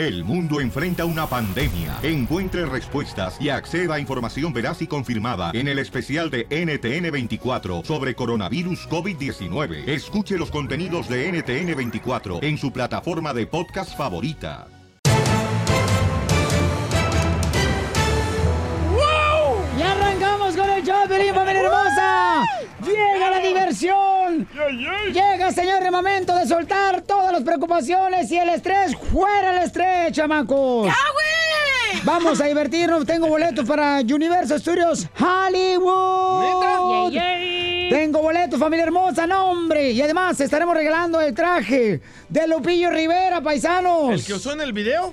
El mundo enfrenta una pandemia. Encuentre respuestas y acceda a información veraz y confirmada en el especial de NTN24 sobre coronavirus COVID-19. Escuche los contenidos de NTN24 en su plataforma de podcast favorita. ¡Y arrancamos con el show, Pelín, familia hermosa! ¡Llega la diversión! Llega, señor, el momento de soltar todas las preocupaciones y el estrés. ¡Fuera el estrés, chamacos! Vamos a divertirnos. Tengo boletos para Universal Studios Hollywood. Tengo boletos, familia hermosa, no, hombre. Y además estaremos regalando el traje de Lupillo Rivera, paisanos. ¿El que usó en el video?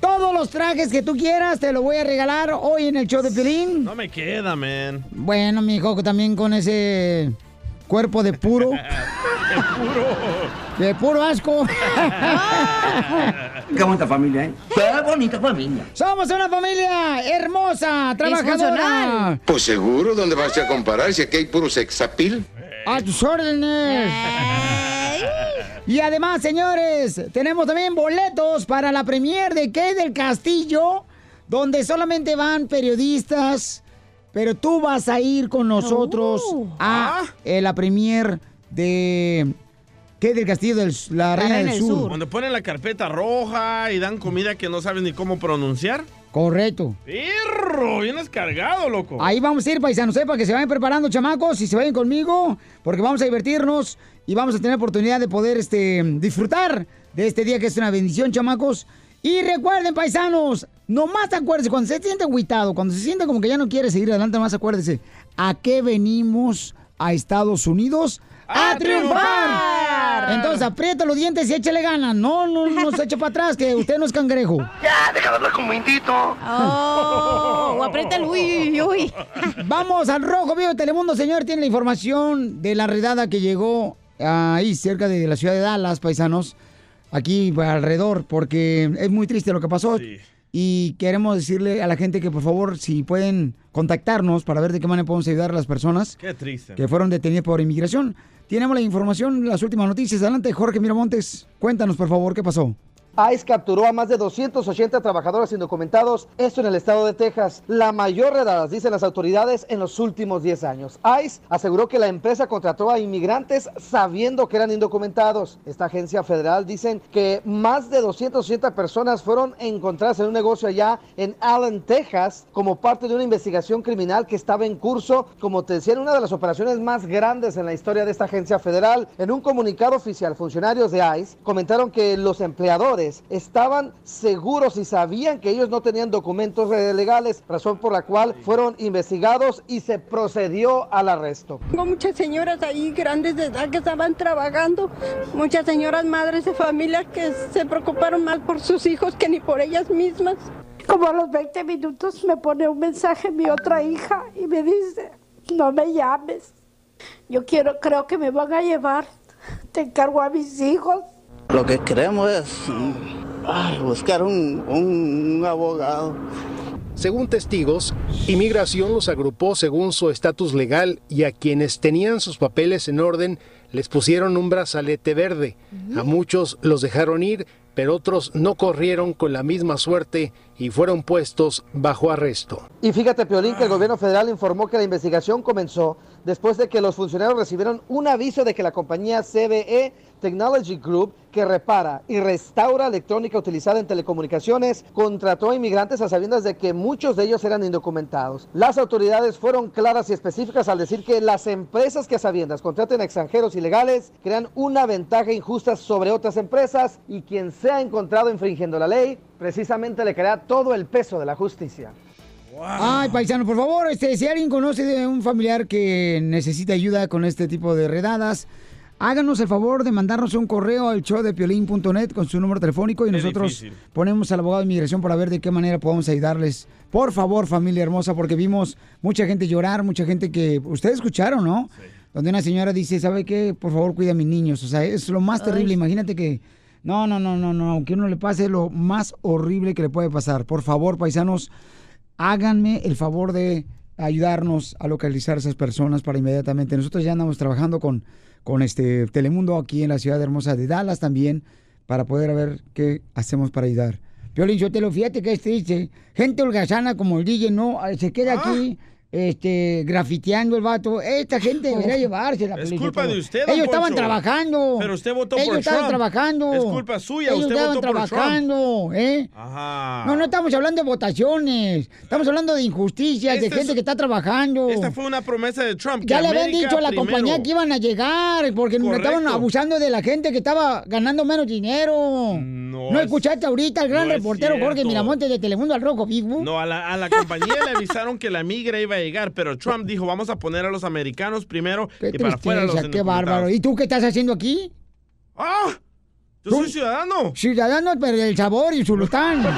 Todos los trajes que tú quieras te los voy a regalar hoy en el show de Pelín. No me queda, man. Bueno, mi hijo, también con ese cuerpo de puro. El puro. De puro asco. Qué bonita familia, ¿eh? Qué bonita familia. Somos una familia hermosa, trabajadora. Pues seguro, ¿dónde vas a comparar si aquí hay puro sexapil? A tus órdenes. Y además, señores, tenemos también boletos para la premier de Kay del Castillo, donde solamente van periodistas, pero tú vas a ir con nosotros a eh, la premier de Kay del Castillo, de la Reina, del Sur. Cuando ponen la carpeta roja y dan comida que no saben ni cómo pronunciar. Correcto. ¡Perro! Vienes cargado, loco. Ahí vamos a ir, paisanos, ¿eh? para que se vayan preparando, chamacos, y se vayan conmigo, porque vamos a divertirnos y vamos a tener oportunidad de poder este, disfrutar de este día que es una bendición, chamacos. Y recuerden, paisanos, nomás acuérdense, cuando se siente agüitado, cuando se siente como que ya no quiere seguir adelante, nomás acuérdense, ¿a qué venimos a Estados Unidos? ¡A, triunfar! Entonces aprieta los dientes y échale ganas. No, no, no se eche para atrás, que usted no es cangrejo. Ya, deja de hablar como indito. Oh, o aprieta el uy, uy, uy. Vamos al rojo vivo de Telemundo, señor. Tiene la información de la redada que llegó ahí cerca de la ciudad de Dallas, paisanos. Aquí alrededor, porque es muy triste lo que pasó. Y queremos decirle a la gente que por favor, si pueden contactarnos para ver de qué manera podemos ayudar a las personas Qué triste. que fueron detenidas por inmigración. Tenemos la información, las últimas noticias. Adelante, Jorge Miramontes. Cuéntanos, por favor, qué pasó. ICE capturó a más de 280 trabajadores indocumentados, esto en el estado de Texas, la mayor redada, dicen las autoridades, en los últimos 10 años. ICE aseguró que la empresa contrató a inmigrantes sabiendo que eran indocumentados. Esta agencia federal dicen que más de 280 personas fueron encontradas en un negocio allá en Allen, Texas, como parte de una investigación criminal que estaba en curso, como te decía, en una de las operaciones más grandes en la historia de esta agencia federal. En un comunicado oficial, funcionarios de ICE comentaron que los empleadores estaban seguros y sabían que ellos no tenían documentos legales, razón por la cual fueron investigados y se procedió al arresto. Tengo muchas señoras ahí grandes de edad que estaban trabajando, muchas señoras madres de familia que se preocuparon más por sus hijos que ni por ellas mismas. Como a los 20 minutos me pone un mensaje mi otra hija y me dice, no me llames, yo quiero, creo que me van a llevar, te encargo a mis hijos. Lo que queremos es mm, ay, buscar un, un- un abogado. Según testigos, inmigración los agrupó según su estatus legal y a quienes tenían sus papeles en orden les pusieron un brazalete verde. A muchos los dejaron ir, pero otros no corrieron con la misma suerte y fueron puestos bajo arresto. Y fíjate, Piolín, que el gobierno federal informó que la investigación comenzó después de que los funcionarios recibieron un aviso de que la compañía CBE Technology Group, que repara y restaura electrónica utilizada en telecomunicaciones, contrató a inmigrantes a sabiendas de que muchos de ellos eran indocumentados. Las autoridades fueron claras y específicas al decir que las empresas que a sabiendas contraten a extranjeros ilegales crean una ventaja injusta sobre otras empresas y quien sea encontrado infringiendo la ley, precisamente le caerá todo el peso de la justicia. Ay, paisano, por favor, este, si alguien conoce de un familiar que necesita ayuda con este tipo de redadas, háganos el favor de mandarnos un correo al show de piolín.net con su número telefónico y Qué nosotros difícil. ponemos al abogado de inmigración para ver de qué manera podemos ayudarles. Por favor, familia hermosa, porque vimos mucha gente llorar, mucha gente que ustedes escucharon, ¿no? Donde una señora dice, ¿sabe qué? Por favor, cuida a mis niños. O sea, es lo más terrible. Imagínate que no, no, no, no, no, aunque uno le pase lo más horrible que le puede pasar. Por favor, paisanos, háganme el favor de ayudarnos a localizar a esas personas para inmediatamente. Nosotros ya andamos trabajando con, con este Telemundo aquí en la ciudad hermosa de Dallas también para poder ver qué hacemos para ayudar. Piolín Sotelo, fíjate que es triste. Gente holgazana como el DJ, no, se queda Ah. aquí este, grafiteando el vato. Esta gente debería llevársela. Es Piolín culpa de usted, don Ellos estaban trabajando. Pero usted votó Ellos por estaban Trump. trabajando. Es culpa suya, Ellos usted estaban votó por Trump. trabajando, ¿eh? Ajá. No, no estamos hablando de votaciones. Estamos hablando de injusticias, de Este gente es- que está trabajando. Esta fue una promesa de Trump. que Ya le habían dicho a la primero. compañía que iban a llegar, porque me estaban abusando de la gente que estaba ganando menos dinero. No, es- escuchaste ahorita al gran no es reportero Jorge. Miramonte de Telemundo al Rojo Vivo. No, a la, a la compañía le avisaron que la migra iba a llegar, pero Trump dijo, vamos a poner a los americanos primero Qué y para afuera los tristeza, qué bárbaro. ¿Y tú qué estás haciendo aquí? ¡Ah! Yo soy ciudadano. Ciudadano, pero del sabor y Zulután.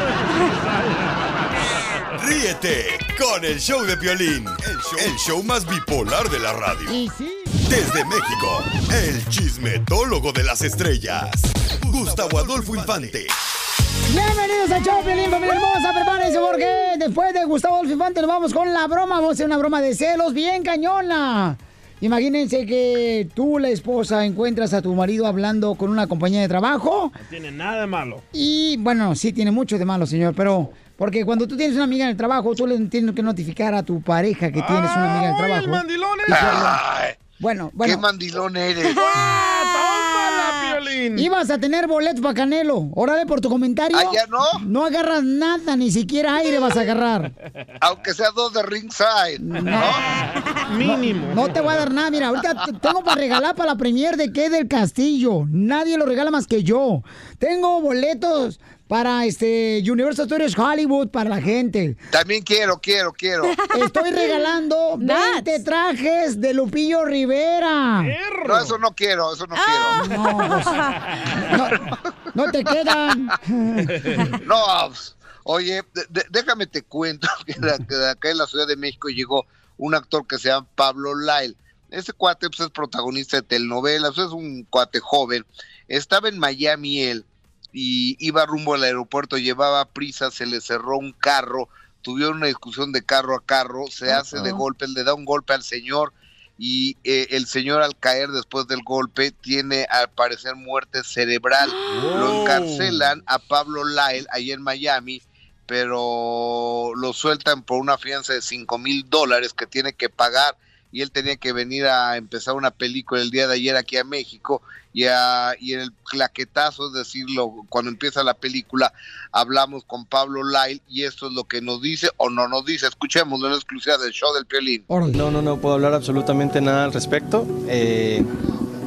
Ríete con el show de Piolín, el show, el show más bipolar de la radio. Y sí. Desde México, el chismetólogo de las estrellas, Gustavo Adolfo Infante. Bienvenidos a Show Piolín, familia hermosa. Prepárense porque después de Gustavo Adolfo Infante nos vamos con la broma. Vamos a hacer una broma de celos bien cañona. Imagínense que tú, la esposa, encuentras a tu marido hablando con una compañía de trabajo. No tiene nada de malo. Y bueno, sí tiene mucho de malo, señor, pero porque cuando tú tienes una amiga en el trabajo, tú le tienes que notificar a tu pareja que tienes una amiga en el ¡Ay, trabajo. el mandilón Bueno, bueno. Qué mandilón eres. ¡Tómala, Piolín! Ibas a tener boletos para Canelo. Órale por tu comentario. ¿Ah, ya no? No agarras nada, ni siquiera aire vas a agarrar. Aunque sea dos de ringside. Mínimo. No te voy a dar nada. Mira, ahorita tengo para regalar para la premier de qué del Castillo. Nadie lo regala más que yo. Tengo boletos para este Universal Studios Hollywood para la gente. También quiero, quiero, quiero. Estoy regalando 20 trajes de Lupillo Rivera. No, eso no quiero, eso no Ah. quiero. No, pues, no, no te quedan. No, pues, oye, de- de- déjame te cuento que de, que de acá en la Ciudad de México llegó un actor que se llama Pablo Lyle. Ese cuate pues, es protagonista de telenovelas, es un cuate joven. Estaba en Miami él y iba rumbo al aeropuerto, llevaba prisa, se le cerró un carro, tuvieron una discusión de carro a carro, se hace de golpe, le da un golpe al señor y eh, el señor al caer después del golpe tiene al parecer muerte cerebral. Lo encarcelan a Pablo Lyle ahí en Miami, pero lo sueltan por una fianza de 5 mil dólares que tiene que pagar y él tenía que venir a empezar una película el día de ayer aquí a México y, a- y en el claquetazo, es decirlo, cuando empieza la película, hablamos con Pablo Lyle y esto es lo que nos dice o no nos dice. Escuchemos en la exclusiva del show del Piolín. No, no, no puedo hablar absolutamente nada al respecto. Eh,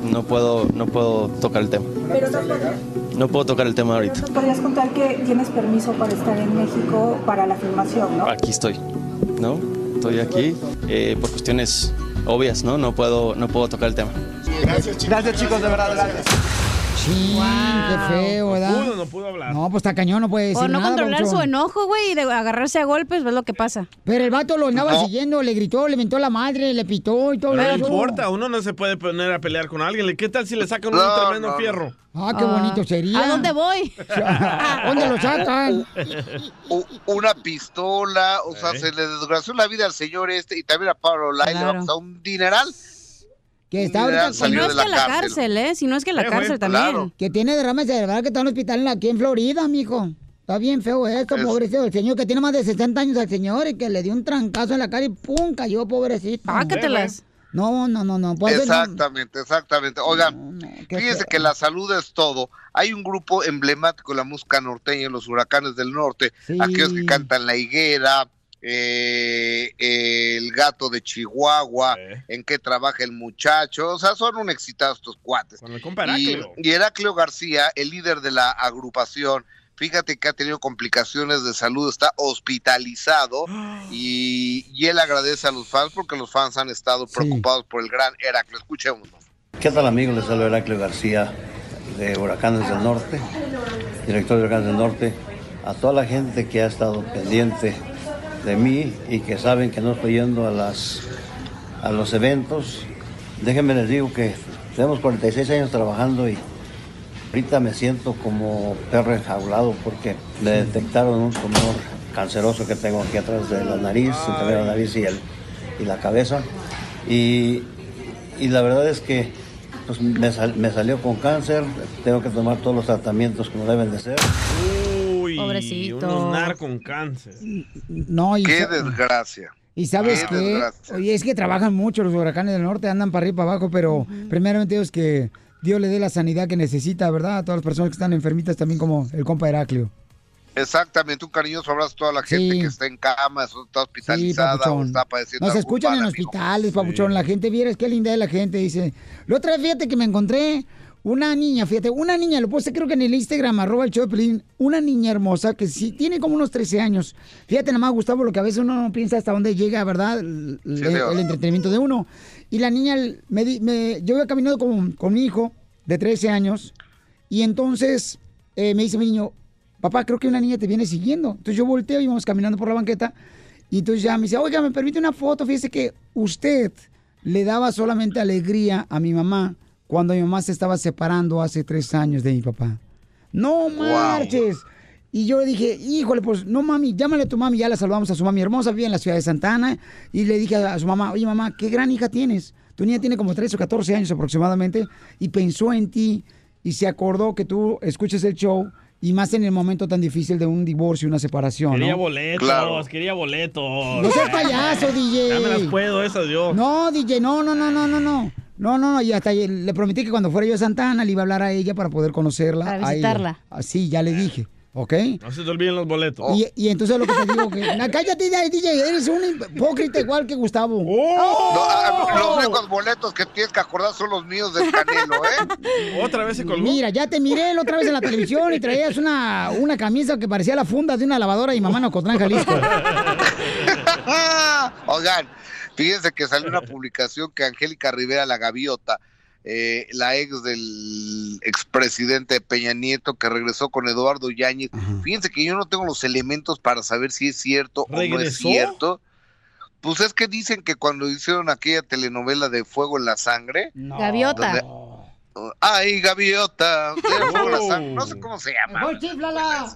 no puedo, no puedo tocar el tema. Pero no No puedo tocar el tema ahorita. podrías contar que tienes permiso para estar en México para la filmación, ¿no? Aquí estoy, ¿no? Estoy aquí eh, por cuestiones obvias, ¿no? No puedo, no puedo tocar el tema. Gracias, Gracias, chicos, de verdad, gracias. Sí, qué feo, ¿verdad? No pudo, no pudo hablar. No, pues está cañón, no puede decir Por no nada, controlar su enojo, güey, y de agarrarse a golpes, ves lo que pasa. Pero el vato lo andaba siguiendo, le gritó, le mentó la madre, le pitó y todo Pero no importa, uno no se puede poner a pelear con alguien. ¿Qué tal si le sacan No, un tremendo no, no. fierro? Ah, qué bonito sería. ¿A dónde voy? ¿Dónde lo sacan? Una pistola, o sea, Eh. se le desgració la vida al señor este y también a Pablo Lyle le va a un dineral. Que está ahorita Si no de es la que la cárcel. cárcel, ¿eh? Si no es que la Eh, cárcel también. claro. Que tiene derrame cerebral, que está en un hospital aquí en Florida, mijo. Está bien feo esto, Es- pobrecito. El señor que tiene más de 60 años al señor y que le dio un trancazo en la cara y ¡pum! cayó, pobrecito. Pácatelas. No, no, no, no. Pues, Exactamente, exactamente. Oigan, qué fíjense feo. que la salud es todo. Hay un grupo emblemático de la música norteña, los huracanes del norte, Sí. aquellos que cantan La Higuera, eh, El Gato de Chihuahua, Eh. En qué trabaja el muchacho, o sea, son un excitado estos cuates. Con el compa Y, y Heraclio García, el líder de la agrupación, fíjate que ha tenido complicaciones de salud, está hospitalizado y, y él agradece a los fans porque los fans han estado preocupados por el gran Heraclio. Escuchémoslo. ¿Qué tal amigos? Les saluda Heraclio García de Huracanes del Norte, director de Huracanes del Norte. A toda la gente que ha estado pendiente de mí y que saben que no estoy yendo a, las, a los eventos, déjenme les digo que tenemos 46 años trabajando y ahorita me siento como perro enjaulado porque me detectaron un tumor canceroso que tengo aquí atrás de la nariz, entre la nariz y, el, y la cabeza. Y y la verdad es que pues, me, sal- me salió con cáncer, tengo que tomar todos los tratamientos como deben de ser. Uy. Y unos nar con cáncer. No, y Qué desgracia. Y sabes Qué oye, es que trabajan mucho los huracanes del norte, andan para arriba y para abajo, pero primeramente Dios que Dios le dé la sanidad que necesita, ¿verdad? A todas las personas que están enfermitas, también como el compa Heraclio. Exactamente, un cariñoso abrazo a toda la gente Sí. que está en cama, está Sí, hospitalizada o está padeciendo Nos escuchan en amigo. hospitales, papuchón. La gente, vieras qué linda es la gente, dice. La otra vez, fíjate que me encontré una niña, fíjate, una niña, lo puse creo que en el Instagram, arroba el show de Piolín, una niña hermosa que sí, tiene como unos 13 años. Fíjate nada más, Gustavo, lo que a veces uno no piensa hasta dónde llega, ¿verdad? El, el- Dios. el entretenimiento de uno. Y la niña, me, yo iba caminando con, con mi hijo de 13 años y entonces eh, me dice mi niño, papá, creo que una niña te viene siguiendo. Entonces yo volteo y vamos caminando por la banqueta y entonces ya me dice, oiga, ¿me permite una foto? Fíjese que usted le daba solamente alegría a mi mamá cuando mi mamá se estaba separando hace tres años de mi papá. No marches. Y yo le dije, híjole, pues no mami, llámale a tu mami. Ya la saludamos a su mami hermosa, vive en la ciudad de Santana. Y le dije a su mamá, oye mamá, qué gran hija tienes. Tu niña tiene como 13 o 14 años aproximadamente. Y pensó en ti y se acordó que tú escuches el show. Y más en el momento tan difícil de un divorcio y una separación. Quería ¿no? boletos, quería boletos. No seas payaso, DJ. Ya me las puedo, esas yo. No, DJ, no, no, no, no, no, no. No, no, no, y hasta le prometí que cuando fuera yo a Santana le iba a hablar a ella para poder conocerla. Para visitarla. Así, ya le dije, ¿ok? No se te olviden los boletos. Y, y entonces lo que te digo que... Na, cállate, DJ, eres un hipócrita igual que Gustavo. Oh. No, ah, los únicos boletos que tienes que acordar son los míos del Canelo, ¿eh? Otra vez se colgó. Mira, ya te miré la otra vez en la televisión y traías una, una camisa que parecía la funda de una lavadora y mamá no Jalisco. Oigan, fíjense que salió una publicación que Angélica Rivera, la gaviota, eh, la ex del expresidente Peña Nieto, que regresó con Eduardo Yáñez. Fíjense que yo no tengo los elementos para saber si es cierto o no es cierto. Pues es que dicen que cuando hicieron aquella telenovela de Fuego en la Sangre. Gaviota. donde- Ay, gaviota. de Fuego en la Sangre, No sé cómo se llama. Chíflala.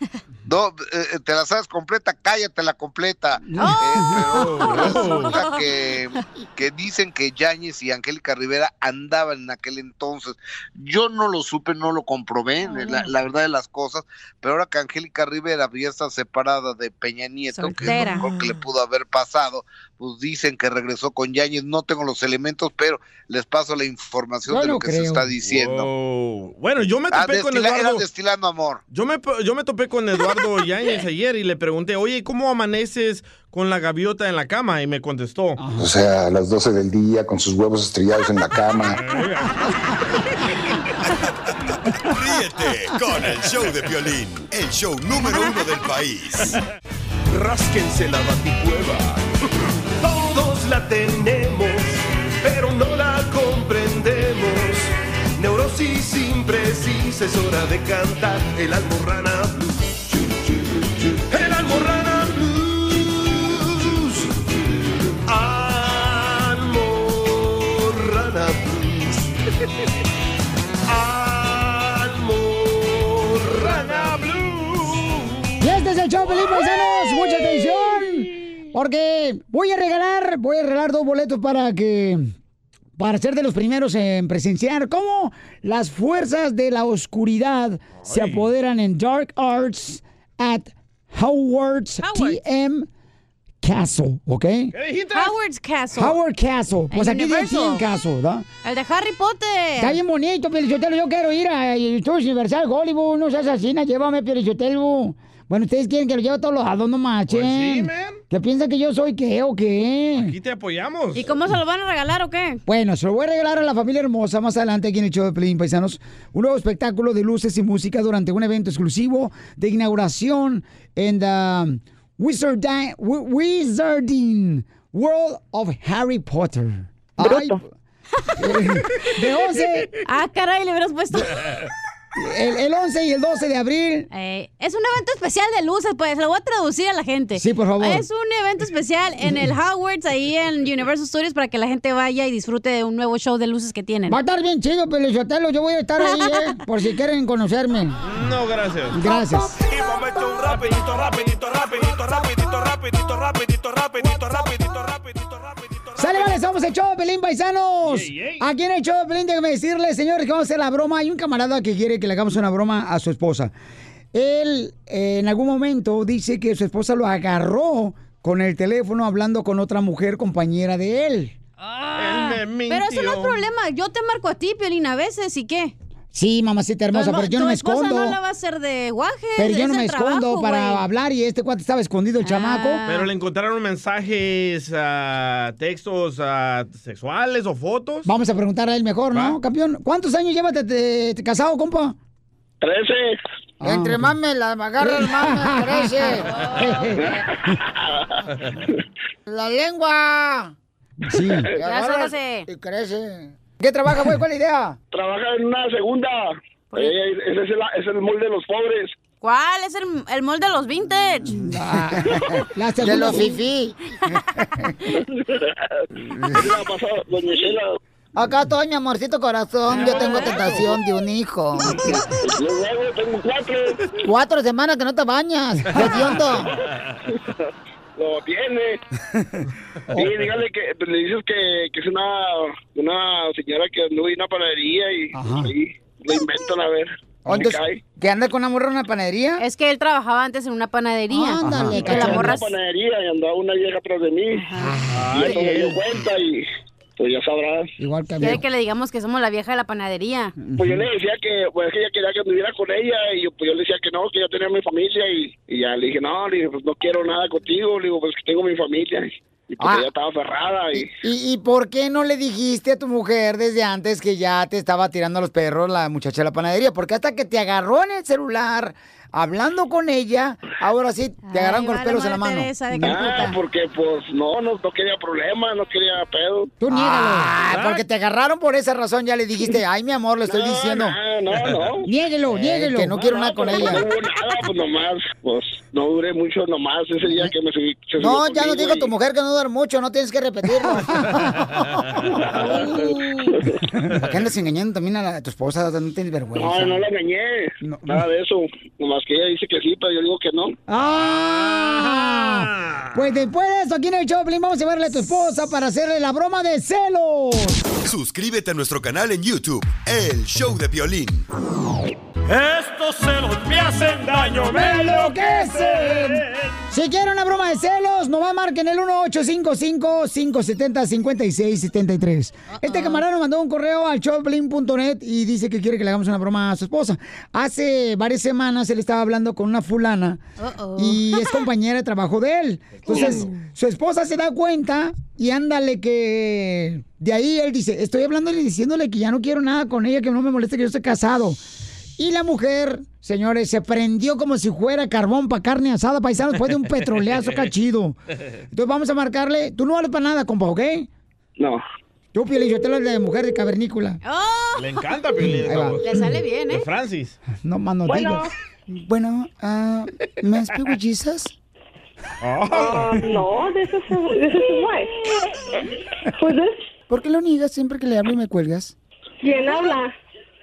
No, eh, te la sabes completa, cállate la completa. No. Eh, pero resulta que, que dicen que Yáñez y Angélica Rivera andaban en aquel entonces. Yo no lo supe, no lo comprobé, la, la verdad de las cosas, pero ahora que Angélica Rivera ya está separada de Peña Nieto, que es lo mejor que le pudo haber pasado, pues dicen que regresó con Yáñez. No tengo los elementos, pero les paso la información de lo que se está diciendo. Wow. Bueno, yo me Ah, topé con destila- era Eduardo. destilando amor. Yo me, yo me topé con Eduardo Yáñez ayer y le pregunté, oye, ¿cómo amaneces con la gaviota en la cama? Y me contestó. O sea, a las 12 del día con sus huevos estrellados en la cama. Ríete con el show de violín, el show número uno del país. Rásquense la baticueva. Tenemos, pero no la comprendemos. Neurosis imprecisa, es hora de cantar el almorrana blues. El almorrana blues. Almorrana blues. Almorrana blues. Y este es el show, Paisanos. Mucha atención. Porque voy a regalar, voy a regalar dos boletos para que. Para ser de los primeros en presenciar cómo las fuerzas de la oscuridad se apoderan en Dark Arts at Howard's TM Castle, ¿ok? Howard's Castle. Howard Castle. Pues aquí tiene Castle, ¿verdad? El de Harry Potter. Está bien bonito, Pelichotelo. Yo quiero ir a Estudios Universal Hollywood. No seas asesina, llévame, Pelichotelo. Bueno, ustedes quieren que lo lleve a todos los lados, no marchen. Pues sí, man. ¿Qué piensan que yo soy qué o qué? Aquí te apoyamos. ¿Y cómo se lo van a regalar o qué? Bueno, se lo voy a regalar a la familia hermosa más adelante aquí en el show de Pelín Paisanos. Un nuevo espectáculo de luces y música durante un evento exclusivo de inauguración en the Wizarding, Wizarding World of Harry Potter. Ay, de 11. Ah, caray, le hubieras puesto. El, el 11 y el 12 de abril. Eh, es un evento especial de luces, pues. Lo voy a traducir a la gente. Sí, por favor. Es un evento especial en el Howard's, ahí en Universal Studios, para que la gente vaya y disfrute de un nuevo show de luces que tienen. Va a estar bien chido, Pelichotelo. Yo voy a estar ahí, ¿eh? Por si quieren conocerme. No, gracias. Gracias. Rapidito, rapidito, rapidito, rapidito, rapidito, rapidito, rapidito, rapidito, rapidito. Somos el show de Pelín Paisanos. Aquí en el show de Pelín, déjame decirles, señores, que vamos a hacer la broma. Hay un camarada que quiere que le hagamos una broma a su esposa. él eh, en algún momento dice que su esposa lo agarró con el teléfono hablando con otra mujer compañera de él. Pero eso no es problema. Yo te marco a ti, Piolín, a veces, ¿y qué? Sí, mamacita hermosa, pero yo no tu me esposa escondo. no la va a hacer de guaje. Pero yo no me escondo trabajo, para hablar y este cuate estaba escondido el chamaco. Pero le encontraron mensajes, ah, textos ah, sexuales o fotos. Vamos a preguntar a él mejor, ¿no, campeón? ¿Cuántos años llevas de, de- de casado, compa? Trece. Entre más me la agarra, más me crece. la lengua. Sí. Ya. Y crece. ¿Qué trabaja, güey? ¿Cuál es la idea? Trabaja en una segunda. Eh, ese es el, es el molde de los pobres. ¿Cuál? Es el, el molde de los vintage. La De los fifí. Acá estoy, mi amorcito corazón. Yo tengo tentación de un hijo. Luego tengo cuatro. Cuatro semanas que no te bañas. Hediondo. Lo tiene. Sí, dígale que pues, le dices que, que es una, una señora que anduvo en una panadería y ahí lo inventan a ver. Oh, ¿Dónde entonces? ¿Que anda con una morra en una panadería? Es que él trabajaba antes en una panadería. Ándale, Que la En morra una panadería y andaba una vieja atrás de mí. y eso me dio cuenta y pues ya sabrás. Igual que quiere que le digamos que somos la vieja de la panadería. Pues yo le decía que, pues que ella quería que anduviera con ella y yo, pues yo le decía que no, que yo tenía mi familia y, y ya le dije, no, le dije, pues no quiero nada contigo, le digo, pues que tengo mi familia. Y pues Ah. ella estaba aferrada y... ¿Y, ¿Y por qué no le dijiste a tu mujer desde antes que ya te estaba tirando a los perros la muchacha de la panadería? Porque hasta que te agarró en el celular, hablando con ella, ahora sí te agarraron con los pelos en la mano. Ah, porque pues no, no, no quería problemas, no quería pedo. Tú niégalo. Ah, porque te agarraron por esa razón, ya le dijiste, ay, mi amor, le estoy No, diciendo. no, no, no. Niéguelo, Eh, niéguelo. Que no quiero nada con pues, ella. No hubo nada, pues nomás, pues no duré mucho nomás ese día que me subí. se No, ya no digo y- tu mujer que no duerme mucho, no tienes que repetirlo. ¿Para qué andas engañando también a, la- a tu esposa? No tienes vergüenza. No, no la engañé, nada de eso. Nomás que ella dice que sí, pero yo digo que no. ¡Ah! Pues después de eso, aquí en el Choplin vamos a llevarle a tu esposa para hacerle la broma de celos. Suscríbete a nuestro canal en YouTube, El Show de Violín. Estos celos me hacen daño, me enloquecen. Si quieren una broma de celos, nomás marquen el 1855-570-5673. Este camarada nos mandó un correo al showplin.net y dice que quiere que le hagamos una broma a su esposa. Hace varias semanas él estaba hablando con una fulana y es compañera de trabajo de él. Entonces, su esposa se da cuenta y ándale que... De ahí él dice, estoy hablándole y diciéndole que ya no quiero nada con ella, que no me moleste que yo esté casado. Y la mujer, señores, se prendió como si fuera carbón para carne asada, paisano, después de un petroleazo cachido. Entonces vamos a marcarle. Tú no vales para nada, compa, ¿ok? No. Tú, Piolín, yo te lo de mujer de cavernícola. Le encanta Piolín. Le sale bien, De ¿eh? Francis. No más no Bueno. digo. Bueno, ah, ¿me with Jesus? Uh, no, this is, this is his wife. ¿Por qué lo niegas siempre que le hablo y me cuelgas? ¿Quién habla?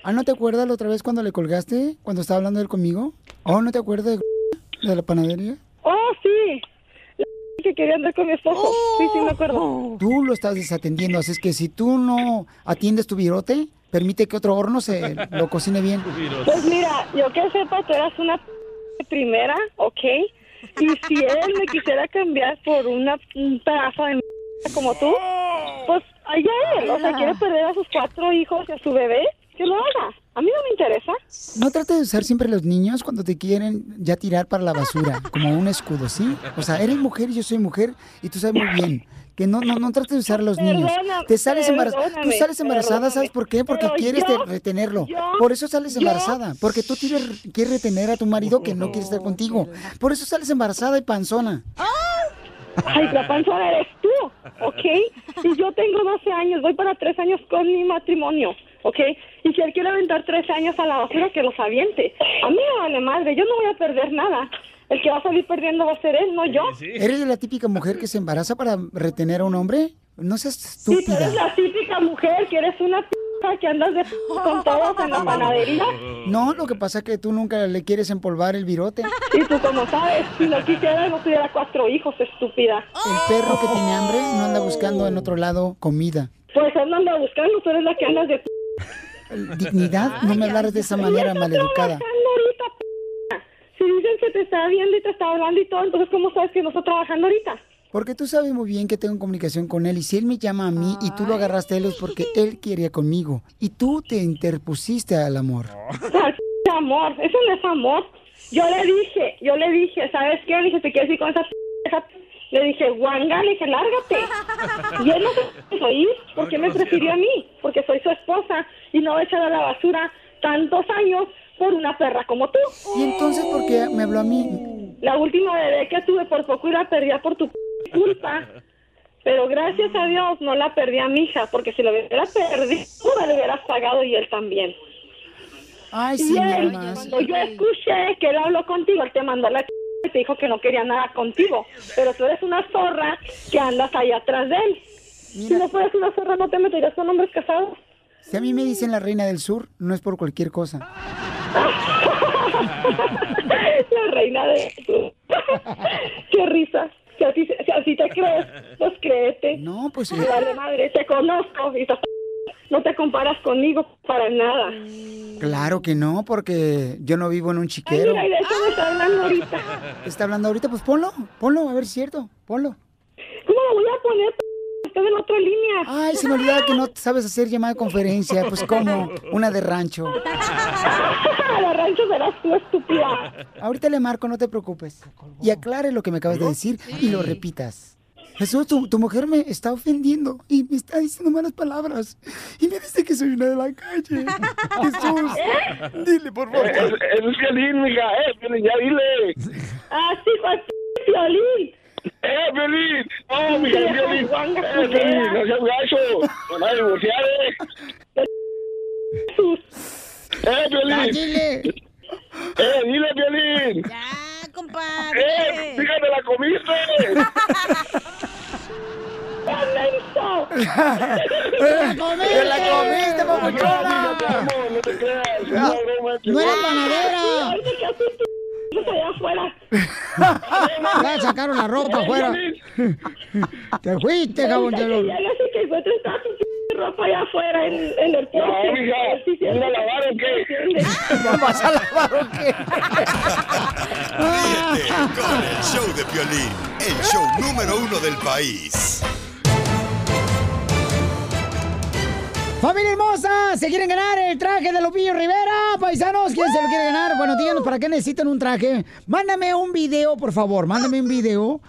Ah, ¿no te acuerdas la otra vez cuando le colgaste? Cuando estaba hablando él conmigo. ¿Oh, no te acuerdas de, de la panadería? Oh, sí. La que quería andar con mi esposo. Sí, sí, me acuerdo. Tú lo estás desatendiendo, así es que si tú no atiendes tu virote, permite que otro horno se lo cocine bien. Pues mira, yo que sepa, tú eras una p- primera, ¿ok? Y si él me quisiera cambiar por una, un pedazo de m- como tú, pues allá él. O sea, quiere perder a sus cuatro hijos y a su bebé, que lo haga. A mí no me interesa. No trates de usar siempre los niños cuando te quieren ya tirar para la basura, como un escudo, ¿sí? O sea, eres mujer y yo soy mujer y tú sabes muy bien que no, no, no trates de usar a los niños. Te sales embarazada. Tú sales embarazada. ¿sabes por qué? Porque quieres yo- retenerlo. yo- Por eso sales yo- embarazada. Porque tú quieres, quieres retener a tu marido que no quiere estar contigo. Por eso sales embarazada y panzona. Ay, la panzona eres tú, ¿ok? Y yo tengo 12 años, voy para 3 años con mi matrimonio, ¿ok? Y si él quiere aventar 13 años a la basura, que los aviente. A mí me vale madre, yo no voy a perder nada. El que va a salir perdiendo va a ser él, no yo. ¿Eres de la típica mujer que se embaraza para retener a un hombre? No seas Si tú estúpida. eres la típica mujer que eres una p que andas de p con todos en la panadería. No, lo que pasa es que tú nunca le quieres empolvar el virote. Y tú como sabes, si lo quisiera no tuviera cuatro hijos, estúpida. El perro que tiene hambre no anda buscando en otro lado comida. Pues él no anda buscando, tú eres la que andas de p Dignidad, no me hablares de esa manera maleducada. trabajando ahorita, p Si dicen que te está viendo y te está hablando y todo, entonces ¿cómo sabes que no está trabajando ahorita? Porque tú sabes muy bien que tengo comunicación con él y si él me llama a mí y tú lo agarraste a él es porque él quería conmigo y tú te interpusiste al amor. Amor, eso no es amor. Yo le dije, yo le dije, ¿sabes qué? Le dije, ¿te quieres ir con esa p- Le dije, guanga, le dije, lárgate. Y él no se quiso ir porque me prefirió a mí, porque soy su esposa y no he echado a la basura tantos años por una perra como tú. ¿Y entonces por qué me habló a mí? La última bebé que tuve por poco y la perdí por tu culpa. Pero gracias a Dios no la perdí a mi hija, porque si lo hubiera perdido, tú me hubieras pagado y él también. Ay, Y sí, él, mamá. cuando yo escuché que él habló contigo, él te mandó la ch... y te dijo que no quería nada contigo. Pero tú eres una zorra que andas ahí atrás de él. Si no fueras una zorra, no te meterías con hombres casados. Si a mí me dicen la reina del sur, no es por cualquier cosa. la reina de... Qué risa. Si así, si así te crees, pues créete. No, pues... Vale, madre, te conozco y estás- no te comparas conmigo para nada. Claro que no, porque yo no vivo en un Ay, chiquero. mira, de eso me está hablando ahorita. ¿Está hablando ahorita? Pues ponlo, ponlo, a ver si es cierto, ponlo. ¿Cómo lo voy a poner? Estoy en otra línea. Ay, se me olvidaba que no sabes hacer llamada de conferencia. Pues como, una de rancho. La rancho serás tú, estúpida. Ahorita le marco, no te preocupes. Y aclare lo que me acabas de decir y lo repitas. Jesús, tu, tu mujer me está ofendiendo y me está diciendo malas palabras. Y me dice que soy una de la calle. Jesús, dile por favor. Es, es el violín, mija, eh, violín, ya dile. Ah, sí, pues, violín. ¡Eh, violín! ¡No, mija, violín! Guanga, ¡Eh, violín, no seas gacho! ¡No vas a divorciar, eh! ¡Eh, violín! Ya, dile. ¡Eh, dile, violín! Ya, compadre. ¡Eh, fíjate, la comiste! ¡Te la comiste! ¡Te la comiste, papuchona! No te creas, es No, una broma. no era panadera. Allá afuera. Ya sacaron la ropa afuera. Te fuiste, cabrón. Ahorita que llegas y que tu p- ropa allá afuera en, en el No, porche. mija, Sí, sí, ¿vas a sí. lavar o qué? ¿Vas a lavar o qué? Ríete con el show de Piolín, el show número uno del país. ¡Familia hermosa! ¿Se quieren ganar el traje de Lupillo Rivera? Paisanos, ¿quién se lo quiere ganar? Bueno, díganos para qué necesitan un traje. Mándame un video, por favor. Mándame un video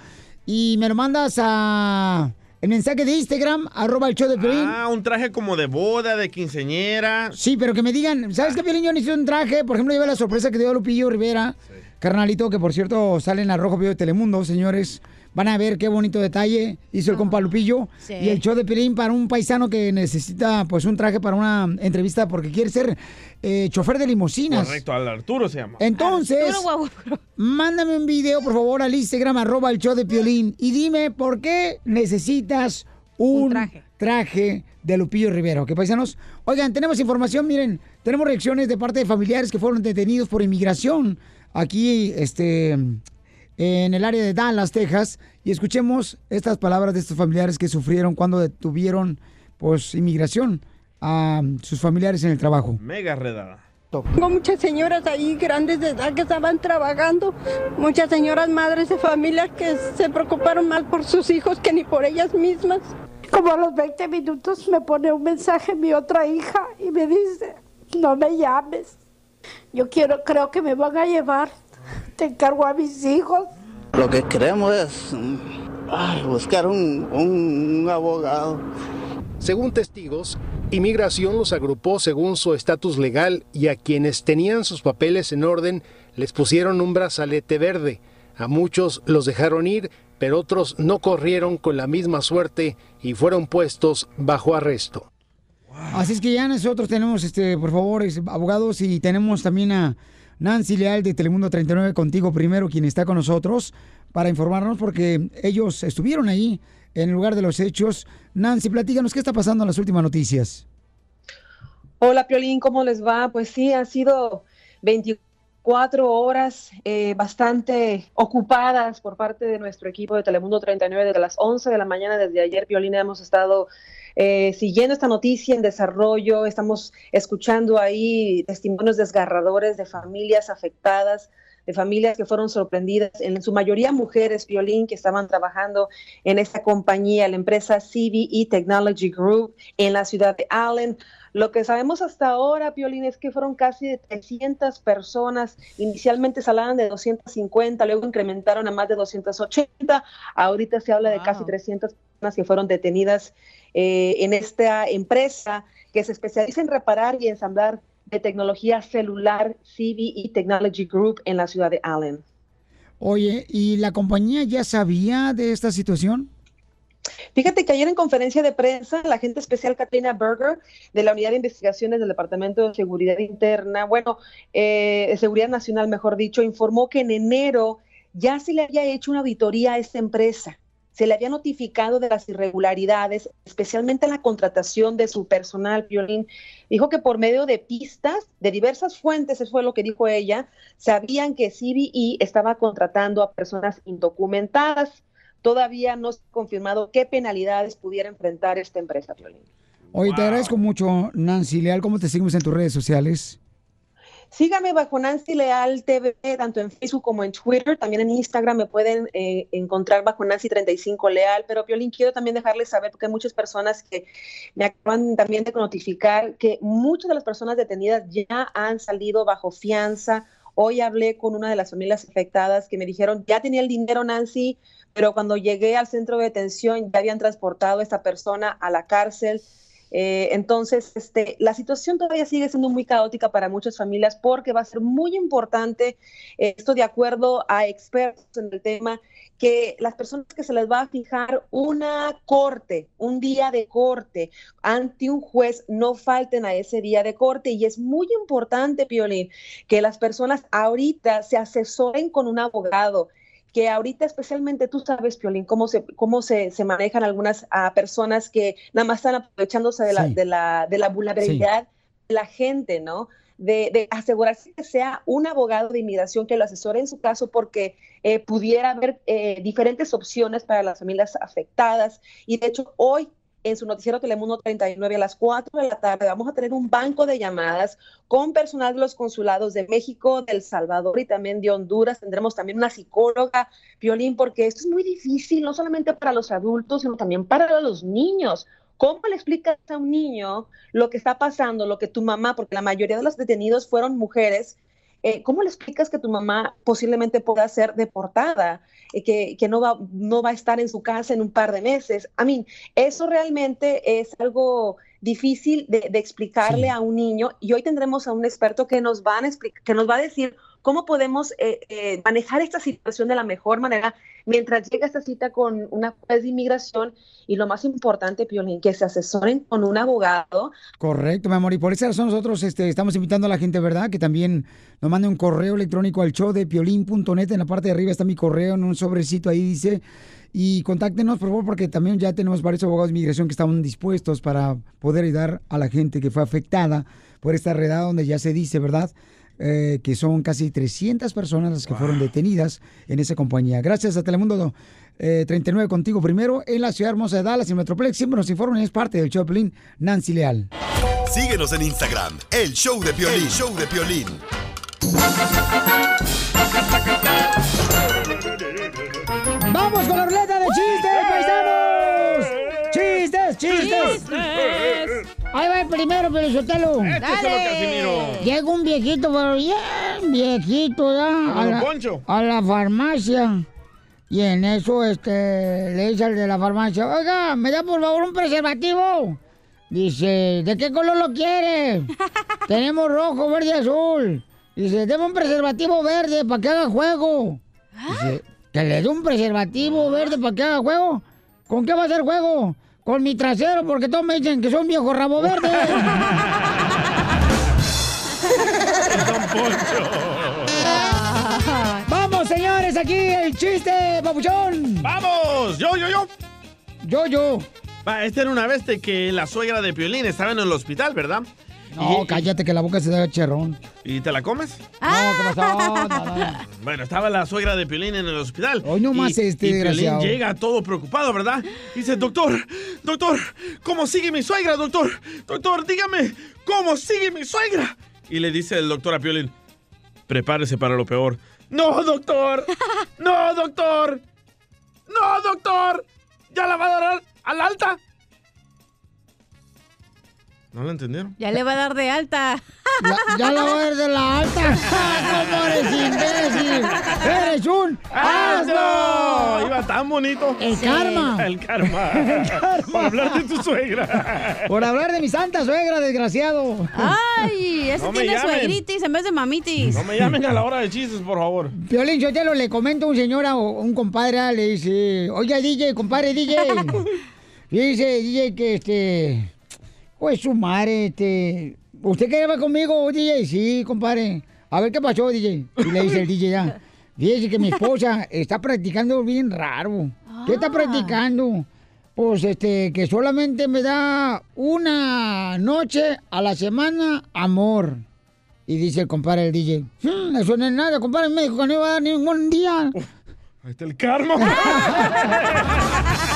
y me lo mandas a... El mensaje de Instagram, arroba el show de Piolín. Ah, un traje como de boda, de quinceñera. Sí, pero que me digan, ¿sabes qué, Piolín? Yo necesito un traje. Por ejemplo, lleva la sorpresa que dio Lupillo Rivera. Carnalito, que por cierto sale en Rojo Vivo de Telemundo, señores. Van a ver qué bonito detalle hizo el compa Lupillo. Sí. Y el show de Piolín para un paisano que necesita pues un traje para una entrevista porque quiere ser eh, chofer de limusinas. Correcto, al Arturo se llama. Entonces, Arturo mándame un video, por favor, al Instagram, arroba el show de Piolín. Y dime por qué necesitas un, Un traje. traje de Lupillo Rivera. ¿Ok, paisanos? Oigan, tenemos información, miren, tenemos reacciones de parte de familiares que fueron detenidos por inmigración aquí, este, en el área de Dallas, Texas. Y escuchemos estas palabras de estos familiares que sufrieron cuando detuvieron, pues, inmigración a sus familiares en el trabajo. Mega redada. Tengo muchas señoras ahí grandes de edad que estaban trabajando, muchas señoras madres de familia que se preocuparon más por sus hijos que ni por ellas mismas. Como a los 20 minutos me pone un mensaje mi otra hija y me dice, no me llames, yo quiero, creo que me van a llevar, te encargo a mis hijos. Lo que queremos es ay, buscar un, un- un abogado. Según testigos, Inmigración los agrupó según su estatus legal y a quienes tenían sus papeles en orden les pusieron un brazalete verde. A muchos los dejaron ir, pero otros no corrieron con la misma suerte y fueron puestos bajo arresto. Así es que ya nosotros tenemos, este, por favor, es- abogados, y tenemos también a Nancy Leal de Telemundo 39 contigo primero, quien está con nosotros, para informarnos, porque ellos estuvieron ahí en el lugar de los hechos. Nancy, platícanos qué está pasando en las últimas noticias. Hola, Piolín, ¿cómo les va? Pues sí, han sido 24 horas eh, bastante ocupadas por parte de nuestro equipo de Telemundo 39 desde las 11 de la mañana. Desde ayer, Piolín, hemos estado eh, siguiendo esta noticia en desarrollo. Estamos escuchando ahí testimonios desgarradores de familias afectadas de familias que fueron sorprendidas, en su mayoría mujeres, violín, que estaban trabajando en esta compañía, la empresa CBE Technology Group en la ciudad de Allen. Lo que sabemos hasta ahora, Piolín, es que fueron casi de 300 personas. Inicialmente se hablaban de 250, luego incrementaron a más de 280. Ahorita se habla de casi 300 personas que fueron detenidas eh, en esta empresa que se especializa en reparar y ensamblar de tecnología celular CBE Technology Group en la ciudad de Allen. Oye, ¿y la compañía ya sabía de esta situación? Fíjate que ayer en conferencia de prensa, la agente especial Katrina Berger de la Unidad de Investigaciones del Departamento de Seguridad Interna, bueno, eh, Seguridad Nacional, mejor dicho, informó que en enero ya se le había hecho una auditoría a esta empresa. Se le había notificado de las irregularidades, especialmente en la contratación de su personal, Violín. Dijo que por medio de pistas de diversas fuentes, eso fue lo que dijo ella, sabían que CBE estaba contratando a personas indocumentadas todavía no se ha confirmado qué penalidades pudiera enfrentar esta empresa, Violín. Oye, te agradezco mucho, Nancy Leal. ¿Cómo te seguimos en tus redes sociales? Sígame bajo Nancy Leal TV, tanto en Facebook como en Twitter. También en Instagram me pueden eh, encontrar bajo Nancy35 Leal. Pero, Piolín, quiero también dejarles saber, porque hay muchas personas que me acaban también de notificar que muchas de las personas detenidas ya han salido bajo fianza. Hoy hablé con una de las familias afectadas que me dijeron, ya tenía el dinero, Nancy, pero cuando llegué al centro de detención ya habían transportado a esta persona a la cárcel. Eh, entonces, este, la situación todavía sigue siendo muy caótica para muchas familias porque va a ser muy importante, esto de acuerdo a expertos en el tema, que las personas que se les va a fijar una corte, un día de corte ante un juez, no falten a ese día de corte. Y es muy importante, Piolín, que las personas ahorita se asesoren con un abogado que ahorita especialmente tú sabes, Piolín, cómo se, cómo se, se manejan algunas ah, personas que nada más están aprovechándose de la, de la, de la vulnerabilidad de la gente, ¿no? De, asegurarse que sea un abogado de inmigración que lo asesore en su caso porque eh, pudiera haber eh, diferentes opciones para las familias afectadas. Y de hecho, hoy en su noticiero Telemundo 39 a las 4 de la tarde. Vamos a tener un banco de llamadas con personal de los consulados de México, de El Salvador y también de Honduras. Tendremos también una psicóloga, Violín, porque esto es muy difícil, no solamente para los adultos, sino también para los niños. ¿Cómo le explicas a un niño lo que está pasando, lo que tu mamá, porque la mayoría de los detenidos fueron mujeres, eh, ¿cómo le explicas que tu mamá posiblemente pueda ser deportada, eh, que, que, no, va, no va a estar en su casa en un par de meses? A mí, eso realmente es algo difícil de, explicarle a un niño y hoy tendremos a un experto que nos, van a que nos va a decir cómo podemos eh, manejar esta situación de la mejor manera mientras llega esta cita con una juez de inmigración y lo más importante, Piolín, que se asesoren con un abogado. Correcto, mi amor, y por esa razón nosotros este, estamos invitando a la gente, ¿verdad? Que también nos mande un correo electrónico al show de piolín.net, en la parte de arriba está mi correo, en un sobrecito ahí dice, y contáctenos, por favor, porque también ya tenemos varios abogados de inmigración que están dispuestos para poder ayudar a la gente que fue afectada por esta redada donde ya se dice, ¿verdad? Eh, que son casi 300 personas las que fueron detenidas en esa compañía. Gracias a Telemundo 39 eh, contigo primero en la ciudad hermosa de Dallas y Metroplex. Siempre nos informan, es parte del show de Nancy Leal. Síguenos en Instagram, el show de Piolín. show de Piolín. Ahí va el primero, Pelizotelo. Casimiro. Llega un viejito, pero bien viejito, ¿ya? A la, a la farmacia. Y en eso, este, le dice al de la farmacia, oiga, ¿me da por favor un preservativo? Dice, ¿de qué color lo quiere? Tenemos rojo, verde y azul. Dice, deme un preservativo verde para que haga juego. Dice, ¿que le dé un preservativo verde para que haga juego? ¿Con qué va a hacer juego? Con mi trasero, porque todos me dicen que soy un viejo rabo verde. Vamos, señores, aquí el chiste, papuchón. ¡Vamos! ¡Yo, yo, yo! Yo, yo. Va, esta era una vez de que la suegra de Piolín estaba en el hospital, ¿verdad? No, cállate que la boca se da cherrón. ¿Y te la comes? No, ¿qué pasó? Bueno, estaba la suegra de Piolín en el hospital. Hoy no más este y Piolín llega todo preocupado, ¿verdad? Dice, doctor, doctor, ¿cómo sigue mi suegra, doctor? Doctor, dígame, ¿cómo sigue mi suegra? Y le dice el doctor a Piolín, prepárese para lo peor. No, doctor. No, doctor. No, doctor. ¿Ya la va a dar al alta? ¿No lo entendieron? Ya le va a dar de alta. Ya, ya la va a ver de la alta. ¿Cómo eres imbécil? ¡Eres un asno! Iba tan bonito. El karma. El karma. El karma. Por hablar de tu suegra. Por hablar de mi santa suegra, desgraciado. Ay, ese No tiene llamen. suegritis en vez de mamitis. No me llamen a la hora de chistes, por favor. Violín, yo te lo le comento a un señor, a un compadre, ah, le dice, oiga, DJ, compadre, DJ. Dice, DJ, que este, pues su madre, este, ¿usted quiere ver conmigo, DJ? Sí, compadre. A ver qué pasó, DJ. Y le dice el DJ ya, fíjese que mi esposa está practicando bien raro. ¿Qué está practicando? Pues este, que solamente me da una noche a la semana amor. Y dice el compadre el DJ, "Hmm, eso no es nada, compadre, me dijo que no iba a dar ningún día. Ahí está el karma.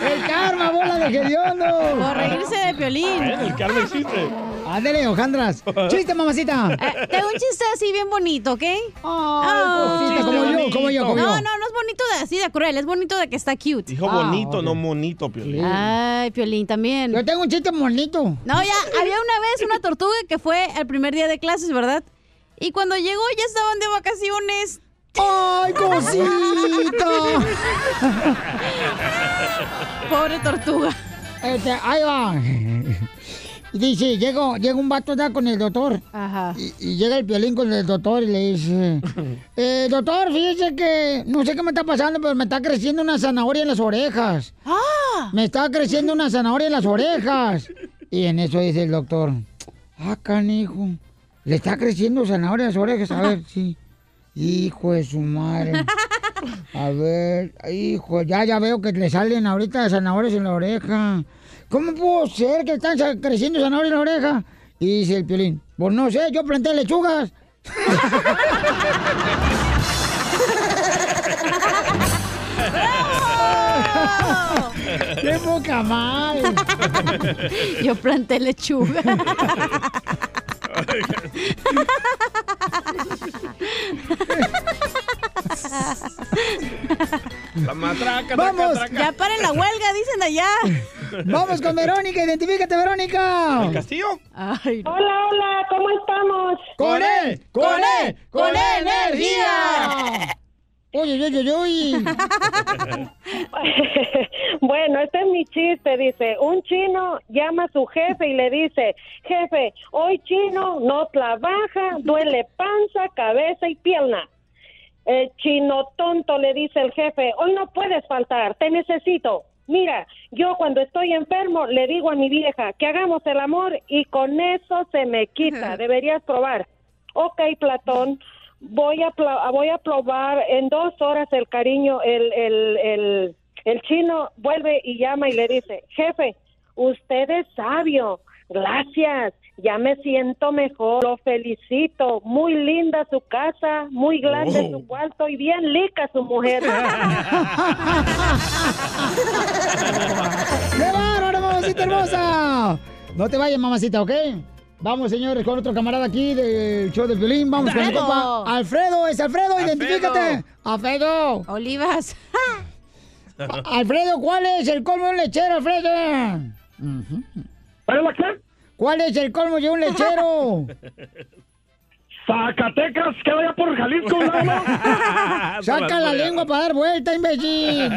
¡El karma, bola de hediondo! Por reírse de Piolín. El karma existe. Ándale, Ojandras. Chiste, mamacita. Eh, tengo un chiste así bien bonito, ¿ok? cosita, como yo, como yo, como no, yo. no, no es bonito de así de cruel, es bonito de que está cute. Dijo Ah, bonito, no monito, Piolín. Ay, Piolín también. Yo tengo un chiste bonito. No, ya, había una vez una tortuga que fue el primer día de clases, ¿verdad? Y cuando llegó ya estaban de vacaciones. ¡Ay, cosita! Pobre tortuga. Este, ahí va. Dice, llega, llega un vato ya con el doctor. Ajá. Y, y llega el violín con el doctor y le dice, eh, doctor, fíjese que no sé qué me está pasando, pero me está creciendo una zanahoria en las orejas. ¡Ah! Me está creciendo una zanahoria en las orejas. Y en eso dice el doctor, ah, canijo, le está creciendo zanahoria en las orejas. A ver, sí. Hijo de su madre. A ver, hijo, ya, ya veo que le salen ahorita zanahorias en la oreja. ¿Cómo pudo ser que están creciendo zanahorias en la oreja? Y dice el piolín, pues no sé, yo planté lechugas. ¡Qué poca mal! Yo planté lechuga. La matraca, Vamos. traca, traca. Ya paren la huelga, dicen allá. Vamos con Verónica, identifícate, Verónica. ¿El castillo? Ay, Hola, hola, ¿cómo estamos? ¡Con él! ¡Con él! ¡Con energía! Oye, oye, oye, oye. bueno, este es mi chiste. Dice, un chino llama a su jefe y le dice, jefe, hoy chino no trabaja, duele panza, cabeza y pierna. El chino tonto le dice el jefe, hoy no puedes faltar, te necesito. Mira, yo cuando estoy enfermo le digo a mi vieja que hagamos el amor y con eso se me quita. Deberías probar. Ok, Platón, voy a, pla- voy a probar en dos horas el cariño. El, el, el, el chino vuelve y llama y le dice, jefe, usted es sabio. Gracias, ya me siento mejor, lo felicito. Muy linda su casa, muy grande Oh. su cuarto y bien lica su mujer. ¡Qué bárbaro, mamacita hermosa! No te vayas, mamacita, ¿ok? Vamos, señores, con otro camarada aquí del show del violín. Vamos con el Alfredo. compa. Alfredo, es Alfredo, identifícate. Alfredo. Olivas. Alfredo, ¿cuál es el colmo de un lechero, Alfredo? ¿Cuál es el colmo de un lechero? Zacatecas, que vaya por Jalisco, ¿no? Saca la lengua para dar vuelta, imbécil.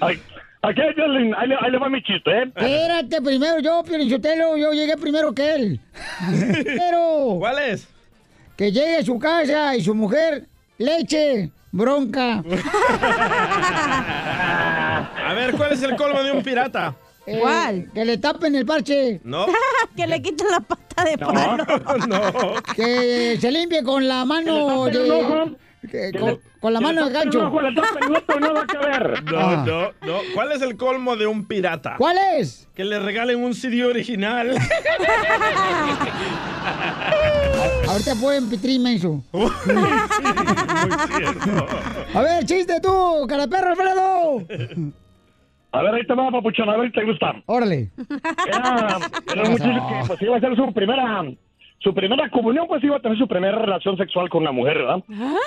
Ay, Aquí, Violín, ahí, le- ahí le va mi chiste, ¿eh? Espérate, primero yo, Piolichotelo, yo llegué primero que él. Pero... ¿Cuál es? Que llegue a su casa y su mujer, leche, bronca. A ver, ¿cuál es el colmo de un pirata? Eh, Que le tapen el parche. No. que le quiten la pata de palo. no. Que se limpie con la mano Que le de... con, la mano el gancho. ojo. No, Ah. no, no. ¿Cuál es el colmo de un pirata? ¿Cuál es? Que le regalen un CD original. Ahorita pueden pitri menso. A ver, chiste tú, cara de perro, Alfredo. A ver, ahí te va, papuchón, a ver si te gusta. Órale. Era, era un muchacho que pues, iba a hacer su primera, su primera comunión, pues iba a tener su primera relación sexual con una mujer, ¿verdad?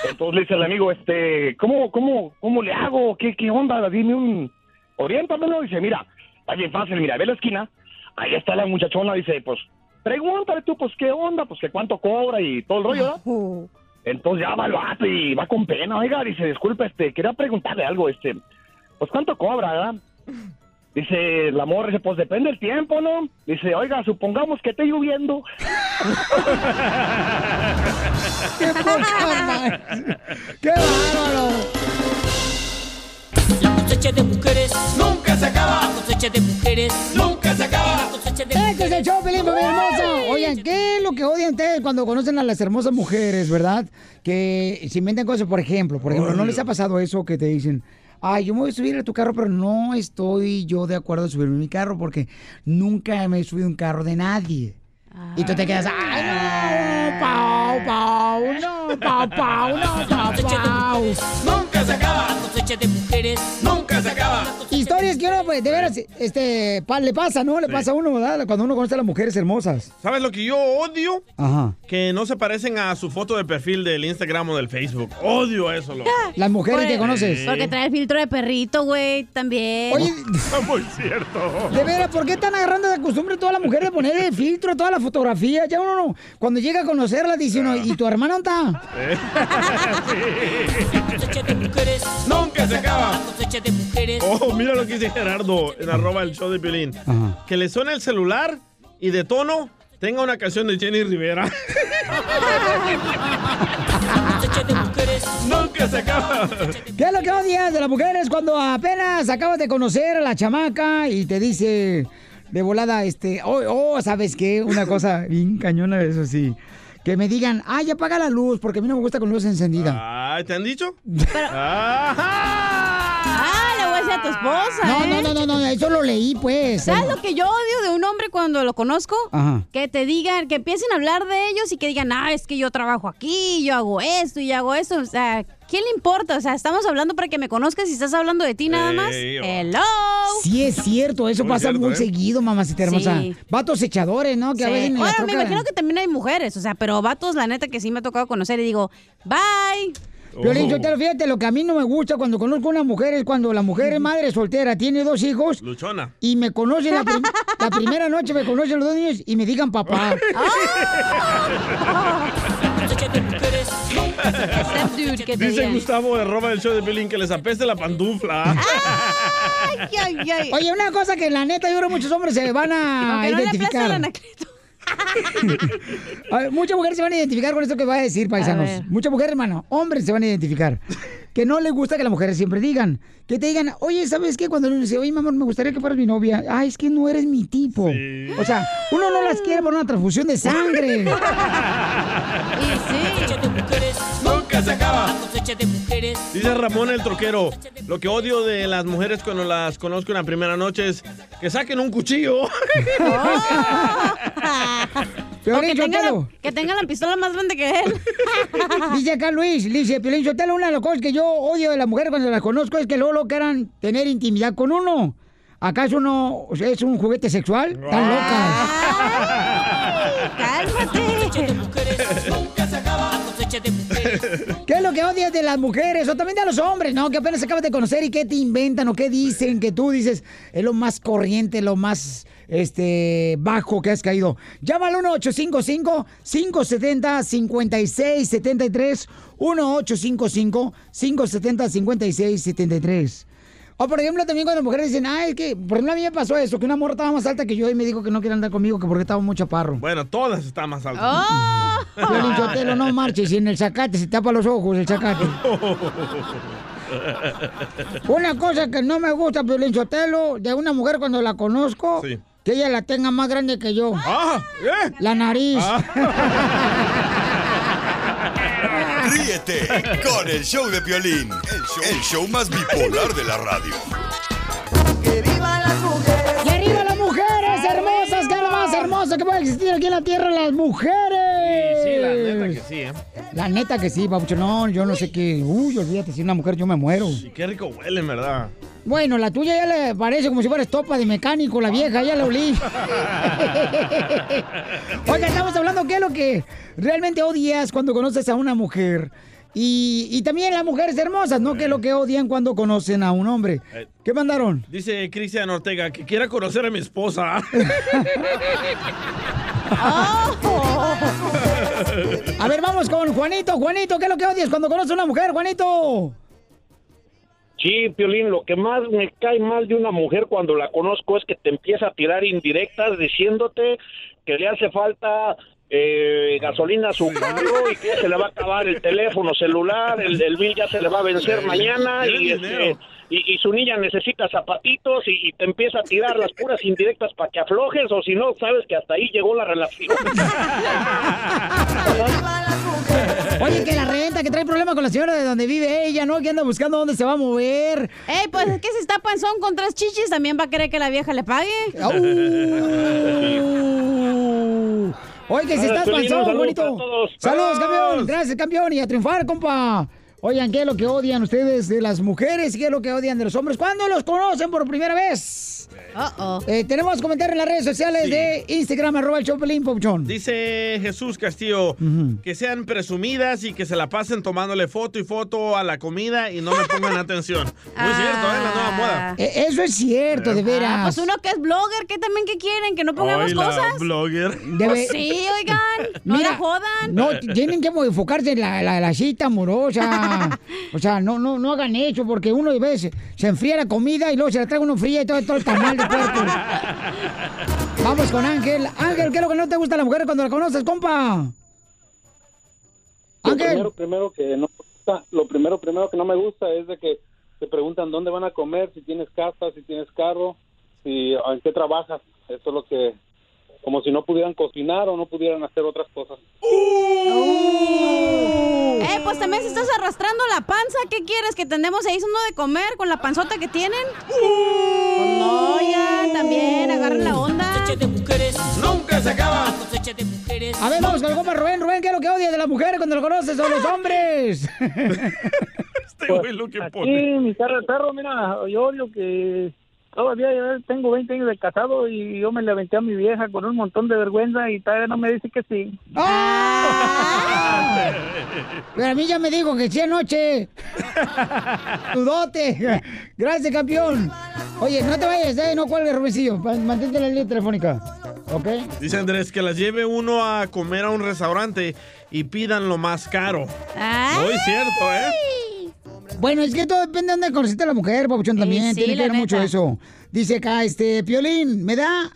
Entonces le dice el amigo, este, ¿cómo, cómo, cómo le hago? ¿Qué, qué onda? Dime un, oriéntamelo. Dice, mira, está bien fácil, mira, ve la esquina, ahí está la muchachona, dice, pues, pregúntale tú, pues, ¿qué onda? Pues, que cuánto cobra y todo el rollo, ¿verdad? Entonces ya va el vato y va con pena, oiga, dice, disculpa, este, quería preguntarle algo, este, pues, ¿cuánto cobra, verdad? Dice la morra, dice, pues depende del tiempo, ¿no? Dice, oiga, supongamos que esté lloviendo. ¡Qué poca! ¡Qué bárbaro! La cosecha de mujeres nunca se acaba. La cosecha de mujeres nunca se acaba. La cosecha de Este es el show, Pelín, familia hermosa. Oigan, ¿qué es lo que odian ustedes cuando conocen a las hermosas mujeres, verdad? Que se inventan cosas, por ejemplo. Por ejemplo, ¿no les ha pasado eso que te dicen? Ay, yo me voy a subir a tu carro, pero no estoy yo de acuerdo en subirme a mi carro porque nunca me he subido a un carro de nadie. Y tú te quedas, ay, no, Pau, Pau, no, Pau, Pau, no, Pau, Pau. Nunca se acaba. De mujeres nunca se acaba. Historias que uno, pues, de veras, este, pa- le pasa, ¿no? Le pasa a uno, ¿verdad? Cuando uno conoce a las mujeres hermosas. ¿Sabes lo que yo odio? Ajá. Que no se parecen a su foto de perfil del Instagram o del Facebook. Odio eso, loco. Las mujeres que conoces. Porque trae el filtro de perrito, güey, también. Oye, Muy cierto. De veras, ¿por qué están agarrando de costumbre toda la mujer de poner el filtro a toda la fotografía? Ya uno no. Cuando llega a conocerla, dice uno, ¿y tu hermano está? La cosecha Nunca se acaba. De mujeres. Oh, mira lo que dice Gerardo en arroba el show de Piolín. Que le suene el celular y de tono tenga una canción de Jenny Rivera. Nunca se acaba. ¿Qué es lo que odias de las mujeres cuando apenas acabas de conocer a la chamaca y te dice de volada, este, oh, oh, ¿sabes qué? Una cosa bien cañona, eso sí. Que me digan, ay, apaga la luz, porque a mí no me gusta con luz encendida. Ay, ¿te han dicho? Ah, a tu esposa. No, ¿eh? no, no, no, no, eso lo leí, pues. ¿Sabes lo que yo odio de un hombre cuando lo conozco? Ajá. Que te digan, que empiecen a hablar de ellos y que digan, ah, es que yo trabajo aquí, yo hago esto y yo hago esto. O sea, ¿quién le importa? O sea, estamos hablando para que me conozcas y estás hablando de ti nada más. Ey, oh. Hello. Sí, es cierto, eso Muy pasa cierto, muy ¿eh? seguido, mamacita hermosa. Sí. Vatos echadores, ¿no? Que a veces Bueno, me imagino que también hay mujeres, o sea, pero vatos, la neta, que sí me ha tocado conocer y digo, bye. Piolín, Oh. yo te lo fíjate, lo que a mí no me gusta cuando conozco a una mujer es cuando la mujer es madre soltera, tiene dos hijos Luchona. y me conoce la, prim- la primera noche, me conocen los dos niños y me digan papá. Te Dice. Gustavo de arroba el show de Piolín que les apeste la pantufla. Ay, ay, ay. Oye, una cosa que la neta yo creo muchos hombres se van a Aunque no le ver, muchas mujeres se van a identificar con esto que va a decir, paisanos. Muchas mujeres, hermano, hombres se van a identificar. Que no les gusta que las mujeres siempre digan. Que te digan, oye, ¿sabes qué? Cuando uno dice, oye, mi amor, me gustaría que fueras mi novia. Ay, es que no eres mi tipo. O sea, uno no las quiere por una transfusión de sangre. De mujeres nunca se acaba. Dice Ramón el troquero, lo que odio de las mujeres cuando las conozco en la primera noche es que saquen un cuchillo. O que, tenga la, que tenga la pistola más grande que él. Dice acá Luis, dice, Piolín Sotelo, una de las cosas que yo odio de las mujeres cuando las conozco es que luego lo quieran tener intimidad con uno. ¿Acaso no es un juguete sexual? Están cosecha de locas. mujeres ¿Qué es lo que odias de las mujeres o también de los hombres, no? Que apenas acabas de conocer y qué te inventan o qué dicen que tú dices es lo más corriente, lo más este bajo que has caído. Llama al 1-855-570-5673. 1-855-570-5673. O por ejemplo, también cuando las mujeres dicen, ah, es que, por ejemplo, a mí me pasó eso, que una morra estaba más alta que yo y me dijo que no quería andar conmigo, que porque estaba muy chaparro. Bueno, todas están más altas. Oh. Piolín Sotelo, no marches, y en el zacate se tapa los ojos el zacate. Una cosa que no me gusta, Piolín Sotelo, de una mujer cuando la conozco, Sí. que ella la tenga más grande que yo. Ah, ¿eh? La nariz. Ríete con el show de Piolín, el show, el show más bipolar de la radio. ¡Y arriba hermoso que puede existir aquí en la tierra, las mujeres! Sí, la neta que sí, ¿eh? La neta que sí, papucho. No, yo no sé qué. Uy, olvídate, si una mujer yo me muero. Y qué rico huelen, ¿verdad? Bueno, la tuya ya le parece como si fuera estopa de mecánico, la vieja, ya la olí. Oiga, estamos hablando qué es lo que realmente odias cuando conoces a una mujer. Y, y también las mujeres hermosas, ¿no? ¿Qué es lo que odian cuando conocen a un hombre? Eh. ¿Qué mandaron? Dice Cristian Ortega que quiera conocer a mi esposa. A ver, vamos con Juanito. Juanito, ¿qué es lo que odias cuando conoces a una mujer, Juanito? Sí, Piolín, lo que más me cae mal de una mujer cuando la conozco es que te empieza a tirar indirectas diciéndote que le hace falta eh, gasolina a su carro y que se le va a acabar el teléfono celular, el, el bill ya se le va a vencer mañana y, este, y, y su niña necesita zapatitos y, y te empieza a tirar las puras indirectas para que aflojes o si no, sabes que hasta ahí llegó la relación. Oye, que la renta, que trae problema con la señora de donde vive ella, ¿no? Que anda buscando dónde se va a mover. Ey, pues es que si está panzón con tres chichis, también va a querer que la vieja le pague. Uh. Oye, que si estás panzón, saludos bonito. ¡Saludos! campeón. Gracias, campeón. Y a triunfar, compa. Oigan, ¿qué es lo que odian ustedes de las mujeres? ¿Qué es lo que odian de los hombres? ¿Cuándo los conocen por primera vez? Eh, tenemos comentarios en las redes sociales Sí. de Instagram, arroba el Chopelín, Pauchón. Dice Jesús Castillo que sean presumidas y que se la pasen tomándole foto y foto a la comida y no me pongan atención. Muy cierto, ¿eh? La nueva moda. Eh, eso es cierto, de veras. Ah, pues uno que es blogger, ¿qué también que quieren? ¿Que no pongamos la cosas? blogger. Debe- Pues sí, oigan, no Mira, la jodan. No, tienen que enfocarse en la, la- la cita amorosa. O sea, no, no, no hagan eso porque uno de veces se enfría la comida y luego se la trae uno fría y todo, todo el tamal de puerco. Vamos con Ángel. Ángel, ¿qué es lo que no te gusta a la mujer cuando la conoces, compa? Lo Ángel. primero, primero que no me gusta- lo primero, primero que no me gusta es de que te preguntan dónde van a comer, si tienes casa, si tienes carro, si en qué trabajas. Eso es lo que, como si no pudieran cocinar o no pudieran hacer otras cosas. Pues también si estás arrastrando la panza, ¿qué quieres? ¿Que tendemos ahí uno de comer con la panzota que tienen? Pues no, oigan, también agarren la onda. Nunca se acaba. A ver, vamos con el compa Rubén. Rubén, ¿qué es lo que odia de las mujeres cuando lo conoces o los hombres? Este güey lo que Aquí, pone. mi cara de perro, mira, yo odio que todavía tengo 20 años de casado y yo me le aventé a mi vieja con un montón de vergüenza y todavía no me dice que sí. Pero a mí ya me dijo que sí anoche. Dudote. Gracias, campeón. Oye, no te vayas, eh, no cuelgues, Rubencillo. Ma- Mantente en la línea telefónica. ¿Ok? Dice Andrés que las lleve uno a comer a un restaurante y pidan lo más caro. Muy cierto, ¿eh? Bueno, es que todo depende de dónde conociste a la mujer, Papuchón, también. sí, Tiene que ver mucho eso. Dice acá, este, Piolín, me da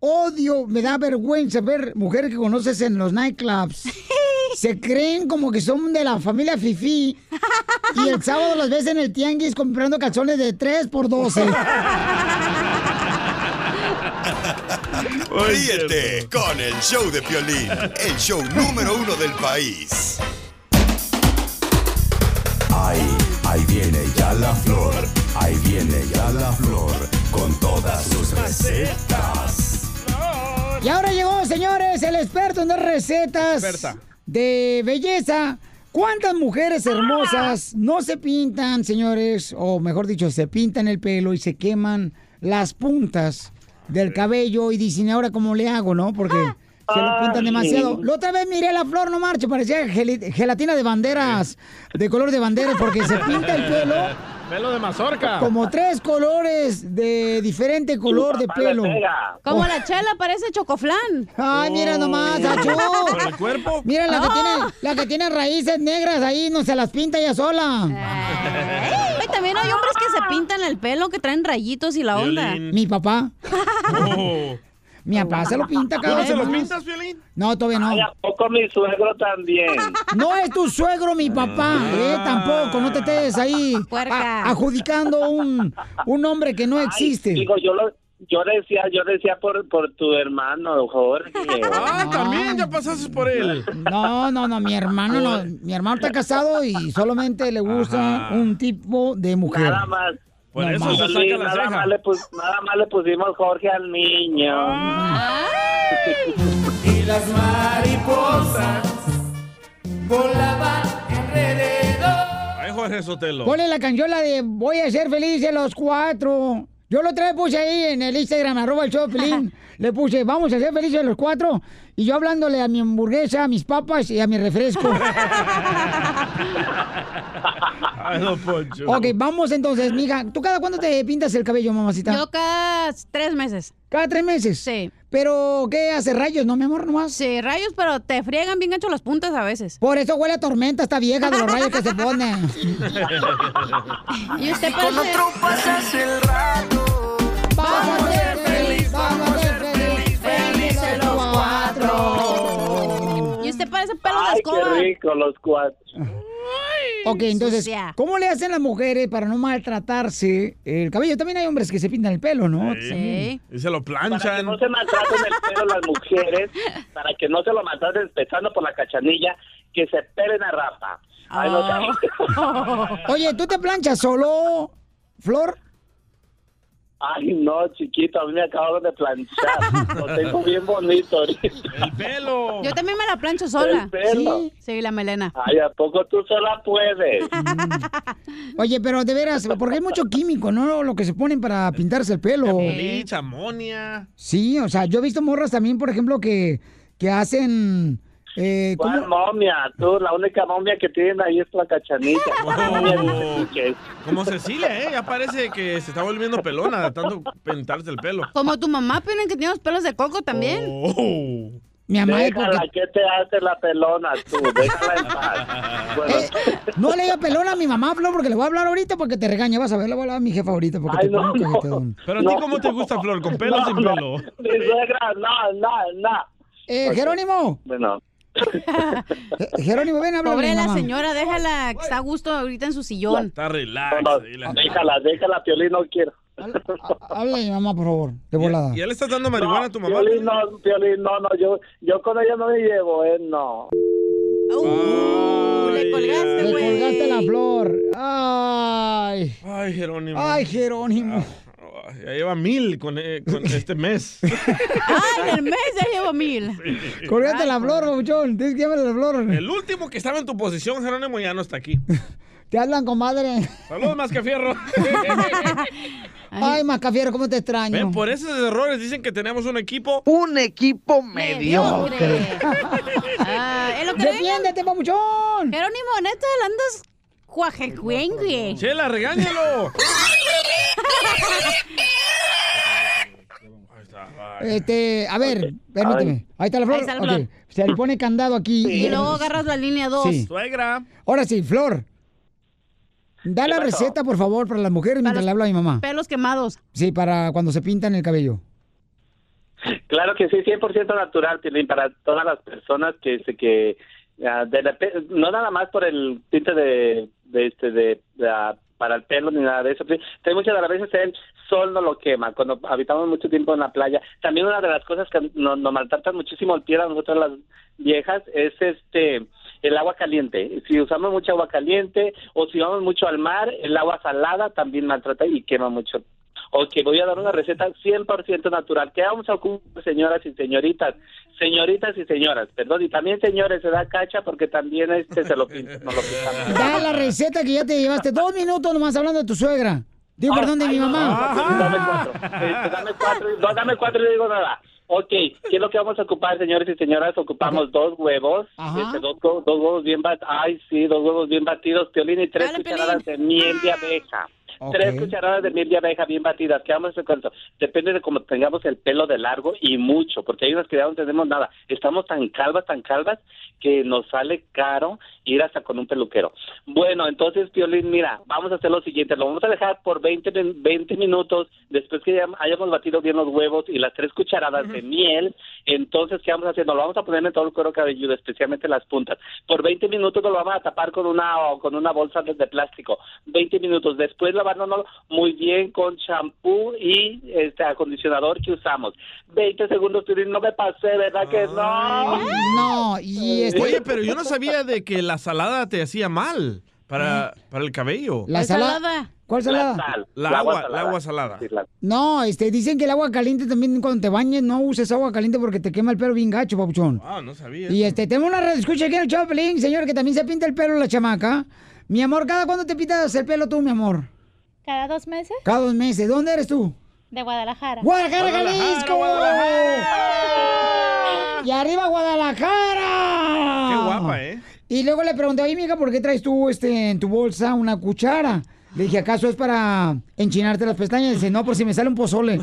odio, me da vergüenza ver mujeres que conoces en los nightclubs. Se creen como que son de la familia Fifi y el sábado las ves en el tianguis comprando calzones de 3 por 12. Ríete con el show de Piolín, el show número uno del país. Ahí, ahí viene ya la flor, ahí viene ya la flor, con todas sus recetas. Y ahora llegó, señores, el experto en dar recetas Experta. de belleza. ¿Cuántas mujeres hermosas no se pintan, señores? O mejor dicho, se pintan el pelo y se queman las puntas del cabello y dicen, ahora cómo le hago, ¿no? Porque se lo pintan Ay. demasiado. La otra vez miré la flor, no marche, parecía gelatina de banderas, de color de banderas, porque se pinta el pelo Pelo de mazorca. como tres colores de diferente color de pelo. Como la chela parece chocoflán. Ay, mira nomás, achú. ¿Por el cuerpo? Mira la que Ah. tiene, la que tiene raíces negras ahí, no se las pinta ella sola. Ay, también hay hombres que se pintan el pelo, que traen rayitos y la onda. Mi papá. Mi papá se lo pinta ¿Tú cada no vez se lo pintas, Violín? No, todavía no. ¿A poco mi suegro también? No es tu suegro, mi papá. Eh, tampoco, no te estés ahí adjudicando un, un hombre que no existe. Digo, yo lo, yo decía, yo decía por, por tu hermano, Jorge. Ah, también ya pasaste por él. No, no, no, mi hermano no. Mi hermano está casado y solamente le gusta un tipo de mujer. Nada más. Por No eso más. se saca la nada, ceja. más le pus- nada más le pusimos Jorge al niño. Y las mariposas volaban alrededor. Jorge Sotelo. Ponle la canción la de Voy a ser feliz de los cuatro. Yo lo otra vez puse ahí en el Instagram, arroba el show. Le puse, vamos a ser felices los cuatro. Y yo hablándole a mi hamburguesa, a mis papas y a mi refresco. Ay, don Poncho. ok, vamos entonces, mija. ¿Tú cada cuándo te pintas el cabello, mamacita? Yo cada tres meses. ¿Cada tres meses? Sí. ¿Pero qué hace rayos, no, mi amor, nomás? Sí, rayos, pero te friegan bien hecho las puntas a veces. Por eso huele a tormenta esta vieja de los rayos que se pone. y usted Con parece... otro pasas el rato. Vamos parece pelo de Ay, escoba. qué rico los cuatro. Ok, entonces, Sucia. ¿cómo le hacen las mujeres para no maltratarse el cabello? También hay hombres que se pintan el pelo, ¿no? Sí. Y se lo Para que planchan. no se maltraten el pelo las mujeres, para que no se lo maltraten empezando por la cachanilla, que se pelen a rapa. Ay, no Ah. Oye, ¿tú te planchas solo, Flor? Ay, no, chiquito, a mí me acabaron de planchar. Lo tengo bien bonito ahorita. El pelo. Yo también me la plancho sola. El pelo. Sí, sí, la melena. Ay, ¿a poco tú sola puedes? Oye, pero de veras, porque hay mucho químico, ¿no? Lo que se ponen para pintarse el pelo. Bleach, amonia. Sí, o sea, yo he visto morras también, por ejemplo, que, que hacen... Eh, ¿Cuál ¿cómo? momia? Tú, la única momia que tienen ahí es la cachanilla. ¿Cuál momia dices que es? Como Cecilia, ¿eh? Ya parece que se está volviendo pelona de tanto pintarse el pelo. Como tu mamá, Piolín, que tiene los pelos de coco también. Oh. Mi mamá Déjala, porque... ¿qué te hace la pelona tú? Déjala en paz. Bueno, Eh, no le diga pelona a mi mamá, Flor, porque le voy a hablar ahorita porque te regaña. Vas a ver, le voy a hablar a mi jefa ahorita porque Ay, te no. Pero a ti, ¿cómo te gusta, Flor? ¿Con pelo o sin no, pelo? Mi suegra, no, no, no. Eh, Jerónimo, Bueno, Jerónimo, ven, habla Pobre la mamá. señora, déjala, que está a gusto ahorita en su sillón. Está relax. no, dile. déjala, déjala, Piolín, no quiero. Habla a mi mamá, por favor, de volada. ¿Y ya le estás dando marihuana a tu mamá? Piolín, no, Piolín, no, no, yo, yo con ella no me llevo, eh, no. Uh, le colgaste, Le güey. colgaste la flor. Ay. Ay, Jerónimo. Ay, Jerónimo. Ay, Ya lleva mil con, eh, con este mes. Ay, el mes ya llevo mil. Colgaste la flor, babuchón. Tienes que llamarle la flor. El último que estaba en tu posición, Jerónimo, ya no está aquí. Te hablan, comadre. Saludos, Mascafierro. Ay, Mascafiero, ¿cómo te extraño? Ven, por esos errores dicen que tenemos un equipo. Un equipo Mediocre. Ah, es lo que. ¡Defiéndete, babuchón! Jerónimo, neta, andas cuajecuengue. Chela, regáñalo. Este, a ver, permíteme. Ahí está la flor. Está la. Se le pone candado aquí. Y luego agarras la línea 2. Sí. Suegra. Ahora sí, Flor. Da la pasó? receta, por favor, para las mujeres mientras le habla a mi mamá. Pelos quemados. Sí, para cuando se pintan el cabello. Claro que sí, 100% natural, para todas las personas que se que ah, de repe- no nada más por el tinte de, de este de, de, para el pelo ni nada de eso. Hay muchas de las veces el sol no lo quema cuando habitamos mucho tiempo en la playa. También una de las cosas que nos, maltratan muchísimo el piel a nosotros las viejas es este el agua caliente. Si usamos mucha agua caliente o si vamos mucho al mar, el agua salada también maltrata y quema mucho. Ok, voy a dar una receta 100% natural. ¿Qué vamos a ocupar, señoras y señoritas? Señoritas y señoras, perdón, y también señores, se da cacha porque también este se lo pinta, no. Da la receta que ya te llevaste dos minutos nomás hablando de tu suegra. Digo, perdón, de mi mamá. Dame cuatro. Este, dame cuatro, no, dame cuatro y no digo nada. Ok, ¿qué es lo que vamos a ocupar, señores y señoras? Ocupamos dos huevos, este, dos, dos huevos bien batidos, ay sí, dos huevos bien batidos, Piolín, y tres Dale, cucharadas de miel de abeja. Tres cucharadas de miel de abeja bien batidas. ¿Qué vamos a hacer con eso? Depende de cómo tengamos el pelo de largo y mucho, porque hay unas que ya no tenemos nada. Estamos tan calvas, tan calvas, que nos sale caro ir hasta con un peluquero. Bueno, entonces, Piolín, mira, vamos a hacer lo siguiente. Lo vamos a dejar por 20, min- 20 minutos después que ya hayamos batido bien los huevos y las tres cucharadas de miel. Entonces, ¿qué vamos a hacer? Nos lo vamos a poner en todo el cuero cabelludo, especialmente las puntas. Por 20 minutos nos lo vamos a tapar con una, con una bolsa de, de plástico. 20 minutos. Después lavándonos muy bien con champú y este acondicionador que usamos. 20 segundos, no me pasé, ¿verdad que no? No, y este. Oye, pero yo no sabía de que la salada te hacía mal para, para el cabello. La salada. ¿Cuál salada? La sal, La la agua, salada. la agua salada. Sí, la- No, este, dicen que el agua caliente también cuando te bañes no uses agua caliente porque te quema el pelo bien gacho, papuchón. Ah, no sabía. Y este, tenemos una red escucha aquí en el Chaplin, señor, que también se pinta el pelo la chamaca. Mi amor, ¿cada cuándo te pintas el pelo tú, mi amor? Cada dos meses Cada dos meses. ¿Dónde eres tú? de Guadalajara. ¡Guadalajara, Jalisco! ¡Y arriba Guadalajara! Qué guapa, ¿eh? Y luego le pregunté, oye, mija, ¿por qué traes tú este, en tu bolsa una cuchara? Le dije, ¿acaso es para enchinarte las pestañas? Dice, no, por si me sale un pozole.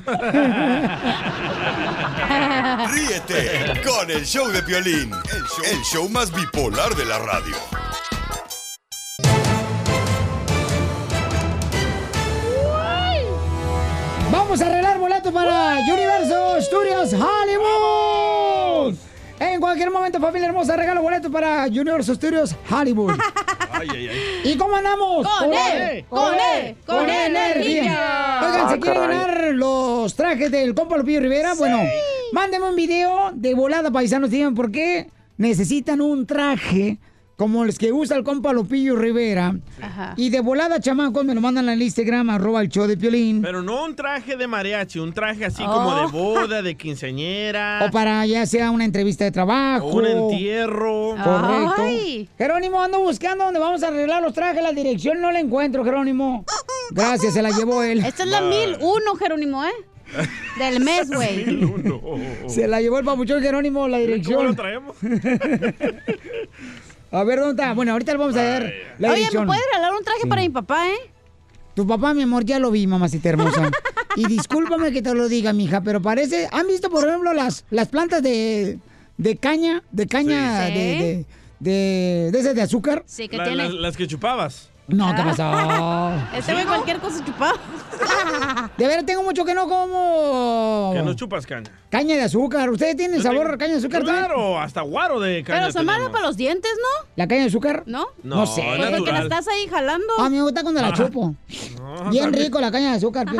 Ríete con el show de Piolín, el show, el show más bipolar de la radio. Vamos a arreglar boletos para Universo Studios Hollywood. En cualquier momento, familia hermosa, regalo boletos para Universo Studios Hollywood. Ay, ay, ay. ¿Y cómo andamos? Con E, con E, con energía. Oigan, ¿se Ah, quieren ganar los trajes del compa Lupillo Rivera? Bueno, mándenme un video de volada, paisanos. Digan por qué necesitan un traje como los que usa el compa Lupillo Rivera. Ajá. Y de volada, chamacos, me lo mandan al Instagram, arroba el show de Piolín. Pero no un traje de mariachi, un traje así Oh. como de boda, de quinceañera. O para ya sea una entrevista de trabajo. O un entierro. Correcto. Ay. Jerónimo, ando buscando dónde vamos a arreglar los trajes. La dirección no la encuentro, Jerónimo. Gracias, se la llevó él. Esta es la 1001, Jerónimo, ¿eh? Del mes, güey. Se la llevó el papuchón Jerónimo, la dirección. ¿Cómo lo traemos? A ver, ¿dónde está? Bueno, ahorita le vamos a dar la Oye, ¿me puedes regalar un traje para mi papá, eh? Tu papá, mi amor, ya lo vi, mamacita hermosa. y discúlpame que te lo diga, mija, pero parece... ¿Han visto, por ejemplo, las, las plantas de, de caña? De caña Sí. de, de, de, de esas de azúcar. Sí, que La- tiene. las, las que chupabas. No, ¿qué pasó? Este güey cualquier cosa chupado. De veras, tengo mucho que no como... Que no chupas caña. Caña de azúcar. ¿Ustedes tienen sabor a caña de azúcar también? Claro, hasta guaro de caña. Pero son malas para los dientes, ¿no? ¿La caña de azúcar? ¿No? No, No sé. Porque la estás ahí jalando. A mí me gusta cuando la Ah. chupo. No, Bien también. rico la caña de azúcar.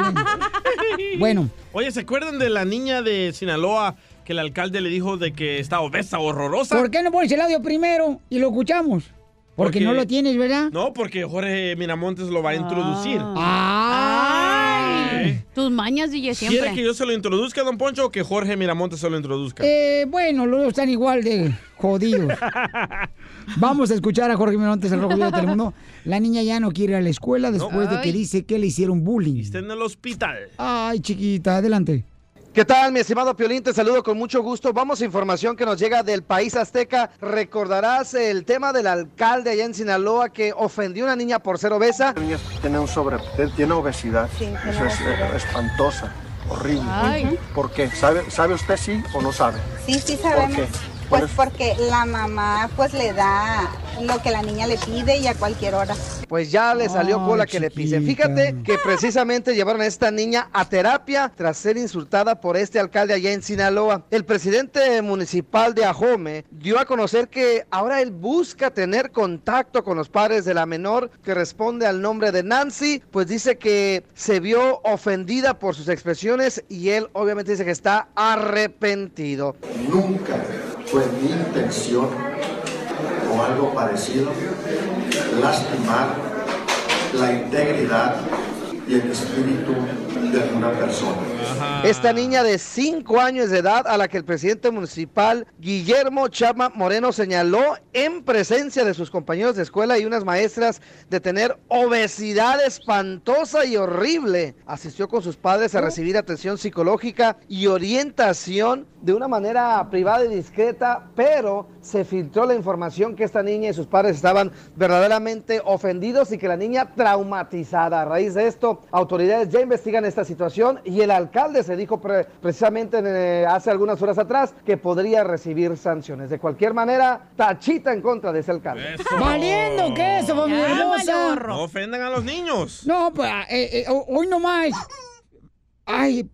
Bueno. Oye, ¿se acuerdan de la niña de Sinaloa que el alcalde le dijo de que está obesa, horrorosa? ¿Por qué no pones el audio primero y lo escuchamos? Porque, no lo tienes, ¿verdad? No, porque Jorge Miramontes lo va a introducir. Ay. Tus mañas, DJ, siempre. ¿Quiere que yo se lo introduzca, don Poncho, o que Jorge Miramontes se lo introduzca? Eh, bueno, los dos están igual de jodidos. Vamos a escuchar a Jorge Mirontes, el rojo de Telemundo. La niña ya no quiere ir a la escuela después de que dice que le hicieron bullying. Está en el hospital. Ay, chiquita, adelante. ¿Qué tal, mi estimado Piolín? Te saludo con mucho gusto. Vamos a información que nos llega del país azteca. Recordarás el tema del alcalde allá en Sinaloa que ofendió a una niña por ser obesa. La niña tiene un sobre, tiene obesidad. Eso es eh, espantosa, horrible. Ay. ¿Por qué? ¿Sabe, ¿Sabe usted sí o no sabe? Sí, sí ¿Por sabemos. qué? Pues porque la mamá pues le da lo que la niña le pide y a cualquier hora. Pues ya le salió Ay, cola que le pise. Fíjate que precisamente llevaron a esta niña a terapia tras ser insultada por este alcalde allá en Sinaloa. El presidente municipal de Ajome dio a conocer que ahora él busca tener contacto con los padres de la menor que responde al nombre de Nancy, pues dice que se vio ofendida por sus expresiones y él obviamente dice que está arrepentido. Nunca fue mi intención algo parecido lastimar la integridad y el espíritu de una persona. Esta niña de 5 años de edad a la que el presidente municipal Guillermo Chama Moreno señaló en presencia de sus compañeros de escuela y unas maestras de tener obesidad espantosa y horrible. Asistió con sus padres a recibir atención psicológica y orientación de una manera privada y discreta, pero se filtró la información que esta niña y sus padres estaban verdaderamente ofendidos y que la niña traumatizada. A raíz de esto, autoridades ya investigan esta situación y el alcalde se dijo pre- precisamente eh, hace algunas horas atrás que podría recibir sanciones. De cualquier manera, tachita en contra de ese alcalde. Valiendo queso, familia hermosa. No ofendan a los niños. No, pues eh, eh, ho- hoy nomás. Ay,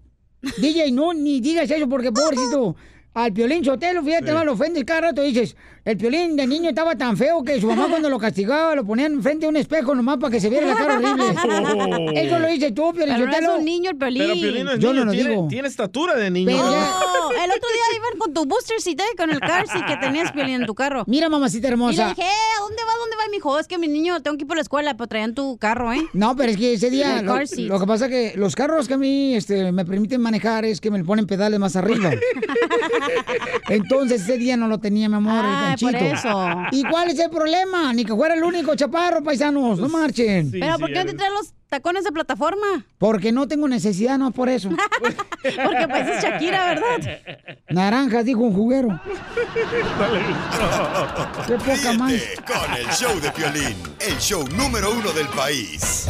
DJ, no, ni digas eso porque pobrecito. Al Piolín Sotelo, fíjate, Sí. mal lo ofendes cada rato. Dices, el Piolín de niño estaba tan feo que su mamá cuando lo castigaba lo ponían frente a un espejo nomás para que se viera la cara horrible. Eso lo dices tú, Piolín Pero no es un niño el Piolín. Pero Piolín no es Yo niño, no lo tiene, digo. tiene estatura de niño. Pero ya- el otro día iban con tu booster seat, ¿eh? con el car seat que tenías Piolín en tu carro. Mira, mamacita Y le hermosa. dije, "Eh, ¿a dónde va? ¿Dónde va? Y me dijo, es que mi niño tengo que ir por la escuela, pero traían tu carro, ¿eh? No, pero es que ese día lo, que pasa que los carros que a mí este, me permiten manejar es que me ponen pedales más arriba. Entonces ese día no lo tenía, mi amor, el ganchito. por eso. ¿Y cuál es el problema? Ni que fuera el único chaparro, paisanos, no marchen. pero ¿por qué no te traes los tacones de plataforma? Porque no tengo necesidad, no por eso. Porque pareces Shakira, ¿verdad? Naranjas, dijo un juguero. Qué poca más. Con el show de Piolín, el show número uno del país.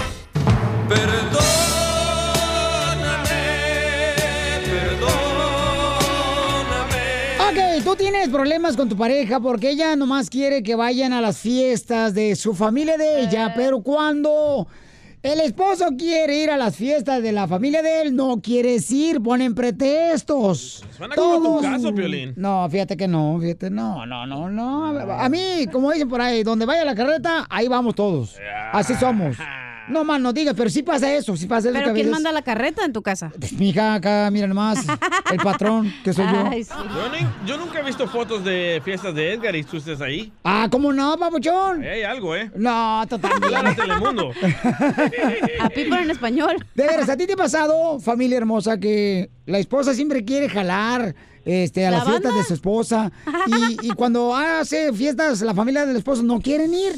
Ok, tú tienes problemas con tu pareja porque ella nomás quiere que vayan a las fiestas de su familia de ella, pero cuando el esposo quiere ir a las fiestas de la familia de él, no quieres ir, ponen pretextos. Suena como tu caso, Piolín. No, fíjate que no, fíjate, no, no, no, no. A mí, como dicen por ahí, donde vaya la carreta, ahí vamos todos. Así somos. No más no digas, pero sí pasa eso, sí pasa eso. que ¿Pero a quién manda la carreta en tu casa? Mija, acá, mira nomás, el patrón, que soy yo. Sí. Yo, ni- yo nunca he visto fotos de fiestas de Edgar y tú estés ahí. Ah, ¿cómo no, papuchón? Ahí hay algo, ¿eh? No, totalmente. Telemundo. A People en español. De veras, ¿a ti te ha pasado, familia hermosa, que la esposa siempre quiere jalar este, a ¿La las fiestas de su esposa? Y, y cuando hace fiestas, la familia del esposo no quieren ir.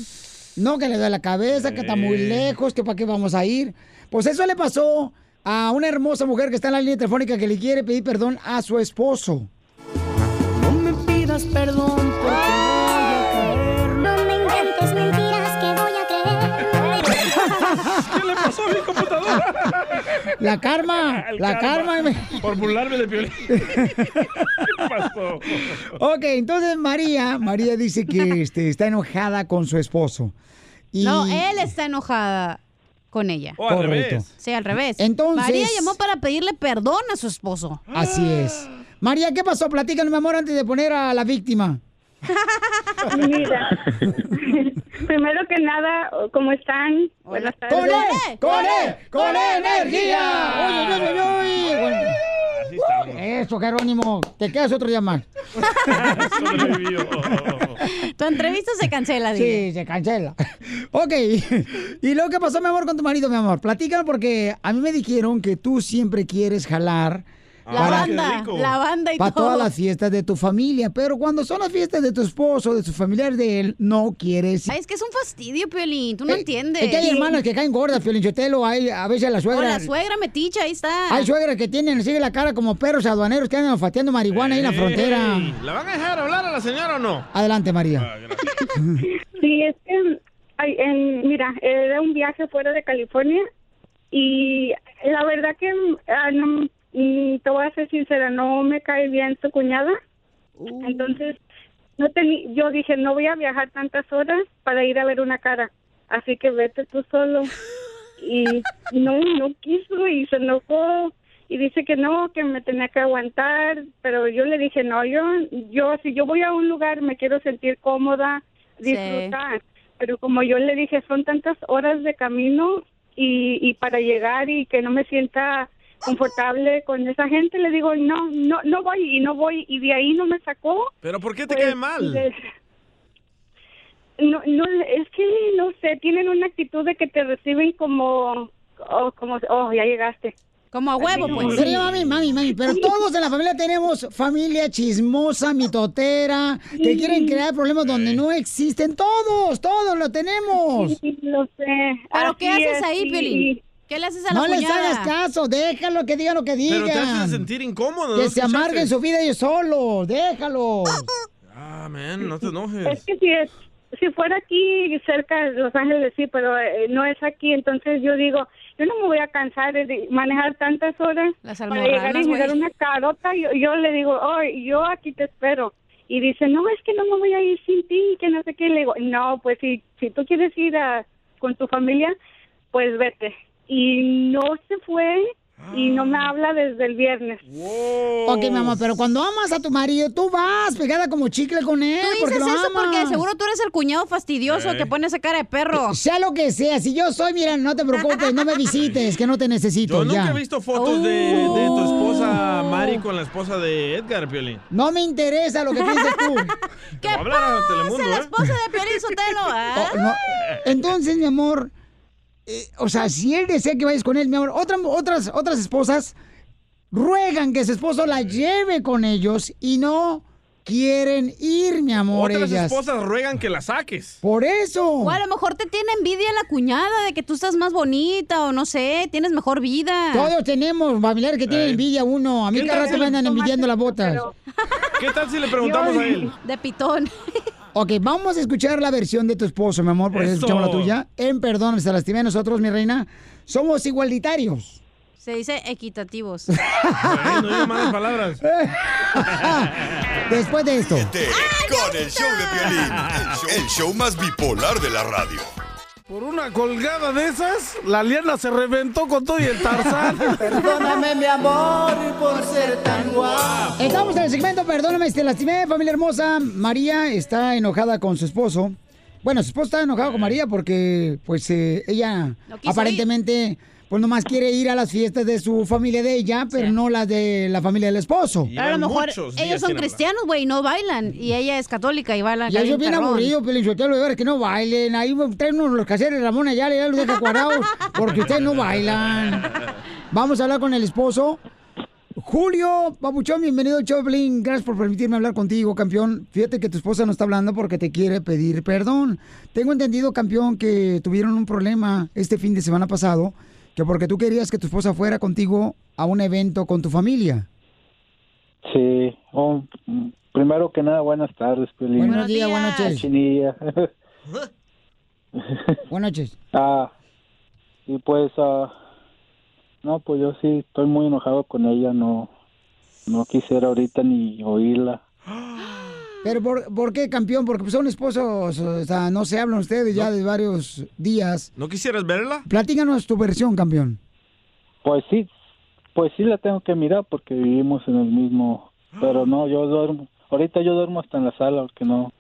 No, que le da la cabeza, que está muy lejos, que para qué vamos a ir. Pues eso le pasó a una hermosa mujer que está en la línea telefónica que le quiere pedir perdón a su esposo. No me pidas perdón porque pasó a mi computadora? La karma, El la karma. Por burlarme de Piolín. ¿Qué pasó? Ok, entonces María, María dice que este, está enojada con su esposo. Y- No, él está enojada con ella. O al Correcto. revés. Sí, al revés. Entonces- María llamó para pedirle perdón a su esposo. Así es. María, ¿qué pasó? Platícanos, mi amor, antes de poner a la víctima. Mira, primero que nada, ¿cómo están? Buenas tardes. ¡Con él! ¡Con él! ¡Con energía! ¡Oye, oye, oye, oye! Bueno, Eso, Jerónimo. Te quedas otro día más. Tu entrevista se cancela, dile. Sí, se cancela. Ok. ¿Y luego qué pasó, mi amor, con tu marido, mi amor? Platícalo porque a mí me dijeron que tú siempre quieres jalar. La banda, la banda y para todo. todas las fiestas de tu familia, pero cuando son las fiestas de tu esposo, de sus familiares de él, no quieres. Ay, es que es un fastidio, Piolín. Tú no entiendes. Es que hay hermanas que caen gordas, Piolinchotelo, hay a veces la O suegra. la suegra meticha, ahí está. Hay suegras que tienen así la cara como perros aduaneros que andan olfateando marihuana ahí en la frontera. ¿La van a dejar hablar a la señora o no? Adelante, María. Sí, es que, ay, en- mira, era un viaje fuera de California y la verdad que, ah, mm, te voy a ser sincera, no me cae bien su cuñada. Entonces, no teni- yo dije, no voy a viajar tantas horas para ir a ver una cara, así que vete tú solo. Y no, no quiso y se enojó y dice que no, que me tenía que aguantar, pero yo le dije, no, yo, yo, si yo voy a un lugar me quiero sentir cómoda, Sí. disfrutar, pero como yo le dije, son tantas horas de camino y, y para llegar y que no me sienta confortable con esa gente, le digo, no, no, no voy y no voy y de ahí no me sacó. ¿Pero por qué te Pues, cae mal? de- No, no, es que no sé, tienen una actitud de que te reciben como, oh, como, oh, ya llegaste. Como a huevo, pues. Sí, mami, mami, mami, pero todos en la familia tenemos familia chismosa, mitotera, que quieren crear problemas donde no existen. Todos, todos lo tenemos. Sí, lo sé. ¿Pero qué Así haces es, ahí, Piolín? ¿Qué le haces a la No les hagas caso, déjalo que digan lo que digan. Pero te hacen sentir incómodo. Que ¿no se amarguen su vida ellos solos, déjalo. Ah, man, no te enojes. Es que si, es, si fuera aquí cerca de Los Ángeles, sí, pero eh, no es aquí, entonces yo digo, yo no me voy a cansar de- manejar tantas horas Las para llegar y mirar una carota. Yo, yo le digo, oh, yo aquí te espero. Y dice, no, es que no me voy a ir sin ti, que no sé qué. Le digo, no, pues si, si tú quieres ir a, con tu familia, pues vete. Y no se fue y no me habla desde el viernes. Ok, mi amor, pero cuando amas a tu marido, tú vas pegada como chicle con él. Tú porque dices lo eso porque amas. seguro tú eres el cuñado fastidioso Eh. que pone esa cara de perro. Sea lo que sea, si yo soy, mira, no te preocupes, no me visites, que no te necesito. Yo nunca ya. he visto fotos de, de tu esposa Mari con la esposa de Edgar, Piolín. No me interesa lo que pienses tú. ¿Qué pasa, Telemundo, la ¿eh? esposa de Piolín Sotelo? ah? Oh, no. Entonces, mi amor, eh, o sea, si él desea que vayas con él, mi amor, otra- otras, otras esposas ruegan que su esposo la lleve con ellos y no quieren ir, mi amor, Otras ellas. esposas ruegan que la saques. Por eso. O a lo mejor te tiene envidia la cuñada de que tú estás más bonita o no sé, tienes mejor vida. Todos tenemos familiares que tienen Eh. envidia a uno. A mí ¿Qué cada rato me andan envidiando las botas. ¿Qué tal si le preguntamos a él? De pitón. Ok, vamos a escuchar la versión de tu esposo, mi amor, porque Eso. escuchamos la tuya. En perdón, se lastimé nosotros, mi reina. Somos igualitarios. Se dice equitativos. Ay, no digas malas palabras. Después de esto. Con el show de violín, el show, el show más bipolar de la radio. Por una colgada de esas, la liana se reventó con todo y el tarzán. Perdóname, mi amor, por ser tan guapo. Estamos en el segmento Perdóname, te lastimé, familia hermosa. María está enojada con su esposo. Bueno, su esposo está enojado con María porque, pues, eh, ella No aparentemente, pues, nomás quiere ir a las fiestas de su familia de ella, pero no las de la familia del esposo. Pero a lo mejor ellos son cristianos, güey, no bailan. Y ella es católica y baila. Y es bien aburrido, Pelichotelo, de ver que no bailen. Ahí traen unos los caseros Ramón allá, ya los deja cuadrados, porque ustedes no bailan. Vamos a hablar con el esposo. Julio, Papuchón, bienvenido Choplin. Gracias por permitirme hablar contigo, campeón. Fíjate que tu esposa no está hablando porque te quiere pedir perdón. Tengo entendido, campeón, que tuvieron un problema este fin de semana pasado, que porque tú querías que tu esposa fuera contigo a un evento con tu familia. Sí, oh, primero que nada, buenas tardes, Piolín. Buenos días, buenas noches. Chinilla. Buenas noches. Ah, y pues, ah, no, pues yo sí estoy muy enojado con ella, no, no quisiera ahorita ni oírla. Pero ¿por, por qué, campeón? Porque son esposos, o sea, no se hablan ustedes ya de varios días. ¿No quisieras verla? Platícanos tu versión, campeón. Pues sí, pues sí la tengo que mirar porque vivimos en el mismo, pero no, yo duermo, ahorita yo duermo hasta en la sala porque no.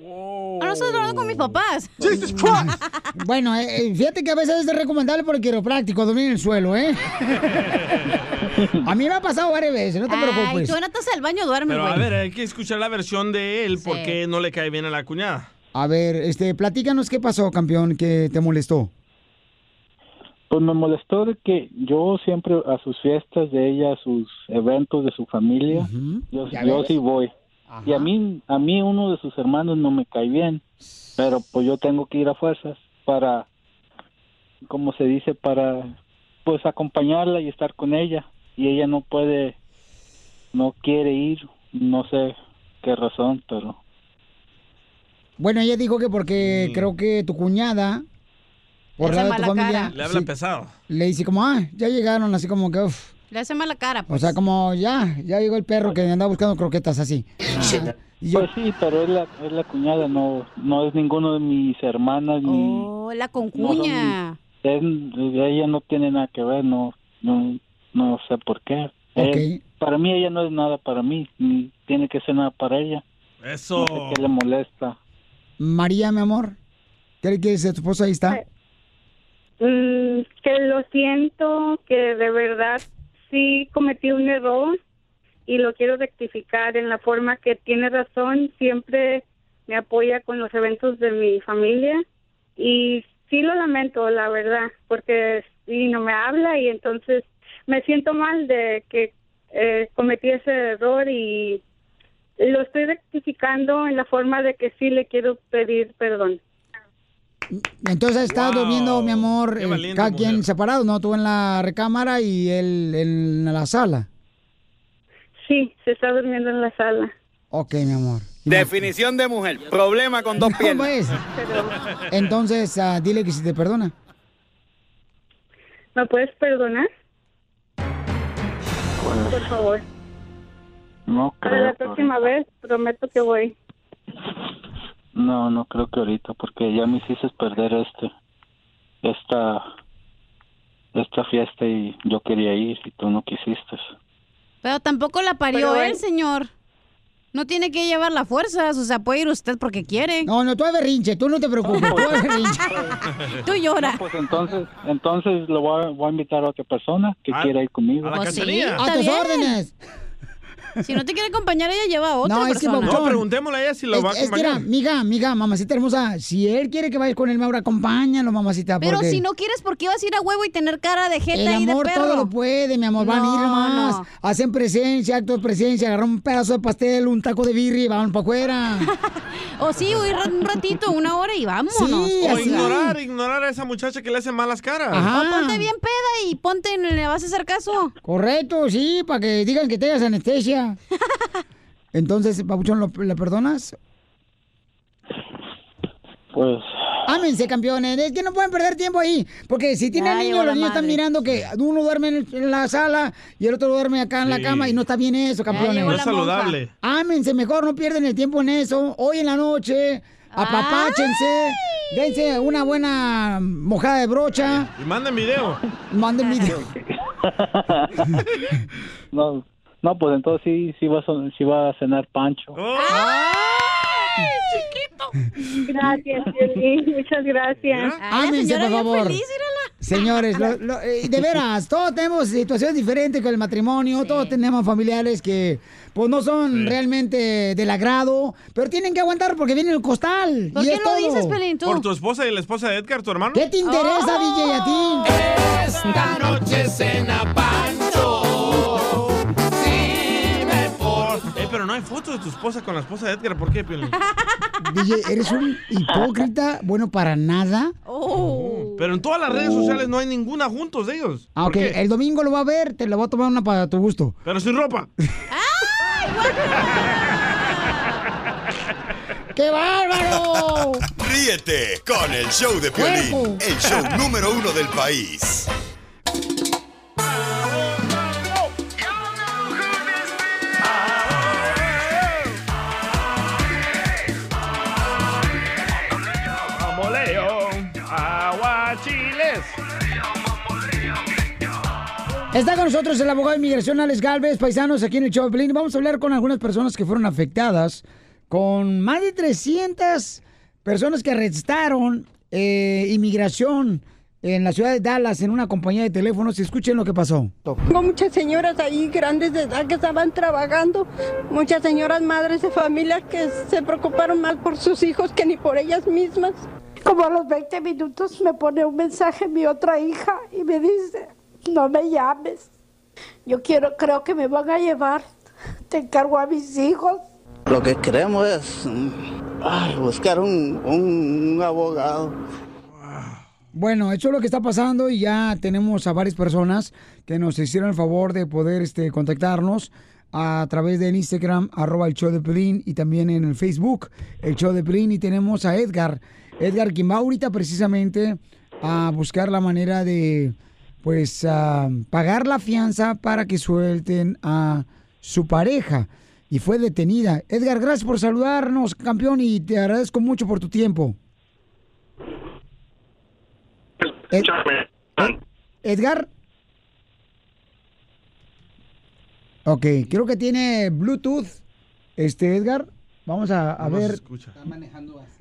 Ah, no estás hablando con mis papás. Bueno, eh, eh, fíjate que a veces es recomendable por el quiropráctico dormir en el suelo, ¿eh? A mí me ha pasado varias veces, no te Ay, preocupes. tú en al baño duerme, Pero güey. a ver, hay que escuchar la versión de él porque no le cae bien a la cuñada. A ver, este, platícanos qué pasó, campeón, que te molestó. Pues me molestó de que yo siempre a sus fiestas de ella, a sus eventos de su familia, yo, ¿Ya yo sí voy. Y a mí, a mí uno de sus hermanos no me cae bien, pero pues yo tengo que ir a fuerzas para, como se dice, para pues acompañarla y estar con ella. Y ella no puede, no quiere ir, no sé qué razón, pero Bueno, ella dijo que porque creo que tu cuñada, por Le la de tu familia, cara. Le habla sí, pesado. le dice como, ah, ya llegaron, así como que, uf. Le hace mala cara. O Pues. sea, como ya, ya llegó el perro que andaba buscando croquetas así. Y yo- pues sí, pero es la, es la cuñada, no, no es ninguno de mis hermanas ni Oh, la concuña. Es- ella no tiene nada que ver, no, no, no sé por qué. Eh, para mí ella no es nada para mí, ni tiene que ser nada para ella. Eso. No sé qué le molesta. María, mi amor, ¿qué que dice tu esposo? Ahí está. Mm, que lo siento, que de verdad sí cometí un error y lo quiero rectificar en la forma que tiene razón, siempre me apoya con los eventos de mi familia y sí lo lamento, la verdad, porque sí no me habla y entonces me siento mal de que eh, cometí ese error y lo estoy rectificando en la forma de que sí le quiero pedir perdón. Entonces está durmiendo, mi amor, eh, valiente cada quien separado, ¿no? Tú en la recámara y él en la sala. Sí, se está durmiendo en la sala. Ok, mi amor. Definición de mujer, problema con dos piernas. pues. Entonces, ah, dile que si te perdona. ¿Me puedes perdonar? Por favor. No Para creo. la próxima vez prometo que voy. No, no creo que ahorita, porque ya me hiciste perder este, esta, esta fiesta y yo quería ir y tú no quisiste. Pero tampoco la parió Pero él, él- señor. No tiene que llevar las fuerzas, o sea, puede ir usted porque quiere. No, no, tú eres berrinche, tú no te preocupes, tú eres berrinche. Tú llora. Pues entonces, entonces lo voy a, voy a invitar a otra persona que quiera ir conmigo. Pues sí, A tus bien. órdenes. Si no te quiere acompañar, ella lleva a otra No, es que, persona. Papuchón, preguntémosle a ella si lo es, va a es que mira, acompañar. miga, miga, mamacita hermosa, si él quiere que vayas con él, Maura, acompáñalo, mamacita. Pero porque si no quieres, ¿por qué vas a ir a huevo y tener cara de jeta El ahí de amor perro? todo lo puede, mi amor. Van a ir No, no. hacen presencia, acto de presencia, agarran un pedazo de pastel, un taco de birria y van para afuera. O sí, o ir un ratito, una hora y vámonos. Sí, O así. ignorar, ignorar a esa muchacha que le hace malas caras. O ponte bien peda y ponte, en- le vas a hacer caso. Correcto, sí, para que digan que tengas anestesia. Entonces, Papuchón, ¿lo- ¿le perdonas? Pues Ámense, campeones. Es que no pueden perder tiempo ahí. Porque si tienen Ya niños, los niños están mirando que uno duerme en, la sala y el otro duerme acá en la cama y no está bien eso, campeones. No es saludable. Ámense, mejor no pierden el tiempo en eso. Hoy en la noche, apapáchense, dense una buena mojada de brocha, Y manden video. manden video. no, no, pues entonces sí, sí va a, son- sí va a cenar Pancho. Gracias, Piolín, muchas gracias. Ámense, por favor. Señores, lo- lo- eh, de veras, todos tenemos situaciones diferentes con el matrimonio, todos tenemos familiares que pues no son realmente del agrado, pero tienen que aguantar porque viene el costal. ¿Por y qué es lo todo. dices, Pelín, tú? ¿Por tu esposa y la esposa de Edgar, tu hermano? ¿Qué te interesa, Oh. DJ, a ti? Esta noche cena Pancho. Hay fotos de tu esposa con la esposa de Edgar. ¿Por qué, Piolín? DJ, eres un hipócrita, bueno, para nada. Pero en todas las redes sociales no hay ninguna juntos de ellos. Ah, ¿Por ok, qué? el domingo lo va a ver, te lo voy a tomar una para tu gusto. Pero sin ropa. ¡Qué bárbaro! Ríete con el show de Piolín, el show número uno del país. Está con nosotros el abogado de inmigración Alex Galvez, paisanos, aquí en el show de. Vamos a hablar con algunas personas que fueron afectadas, con más de 300 personas que arrestaron eh, inmigración en la ciudad de Dallas en una compañía de teléfonos. Escuchen lo que pasó. Tengo muchas señoras ahí grandes de edad que estaban trabajando, muchas señoras madres de familia que se preocuparon más por sus hijos que ni por ellas mismas. Como a los 20 minutos me pone un mensaje mi otra hija y me dice, no me llames. Yo quiero, creo que me van a llevar. Te encargo a mis hijos. Lo que queremos es mm, ay, buscar un, un- un abogado. Bueno, eso es lo que está pasando y ya tenemos a varias personas que nos hicieron el favor de poder este, contactarnos a través del Instagram, arroba el show de Pelín, y también en el Facebook, el show de Pelín, y tenemos a Edgar. Edgar, quien va ahorita precisamente a buscar la manera de, pues, ah, pagar la fianza para que suelten a su pareja. Y fue detenida. Edgar, gracias por saludarnos, campeón, y te agradezco mucho por tu tiempo. Ed- Ed- Edgar. Ok, creo que tiene Bluetooth. Este, Edgar. Vamos a, a ver. Está manejando hacia...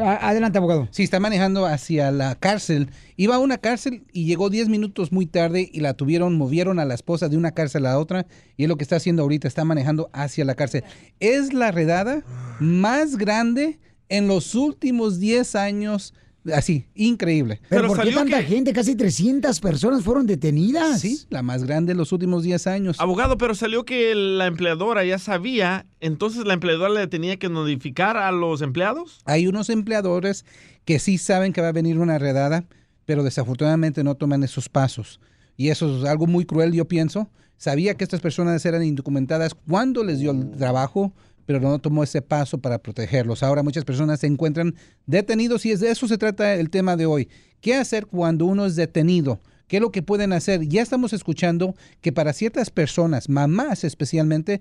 A- Adelante, abogado. Sí, está manejando hacia la cárcel. Iba a una cárcel y llegó 10 minutos muy tarde y la tuvieron, movieron a la esposa de una cárcel a otra y es lo que está haciendo ahorita, está manejando hacia la cárcel. Es la redada más grande en los últimos 10 años, así, increíble. Pero, ¿por qué tanta gente? Casi 300 personas fueron detenidas. Sí, la más grande en los últimos 10 años. Abogado, pero salió que la empleadora ya sabía, entonces la empleadora le tenía que notificar a los empleados. Hay unos empleadores que sí saben que va a venir una redada, pero desafortunadamente no toman esos pasos. Y eso es algo muy cruel, yo pienso. Sabía que estas personas eran indocumentadas cuando les dio el trabajo, pero no tomó ese paso para protegerlos. Ahora muchas personas se encuentran detenidos y es de eso se trata el tema de hoy. ¿Qué hacer cuando uno es detenido? ¿Qué es lo que pueden hacer? Ya estamos escuchando que para ciertas personas, mamás especialmente,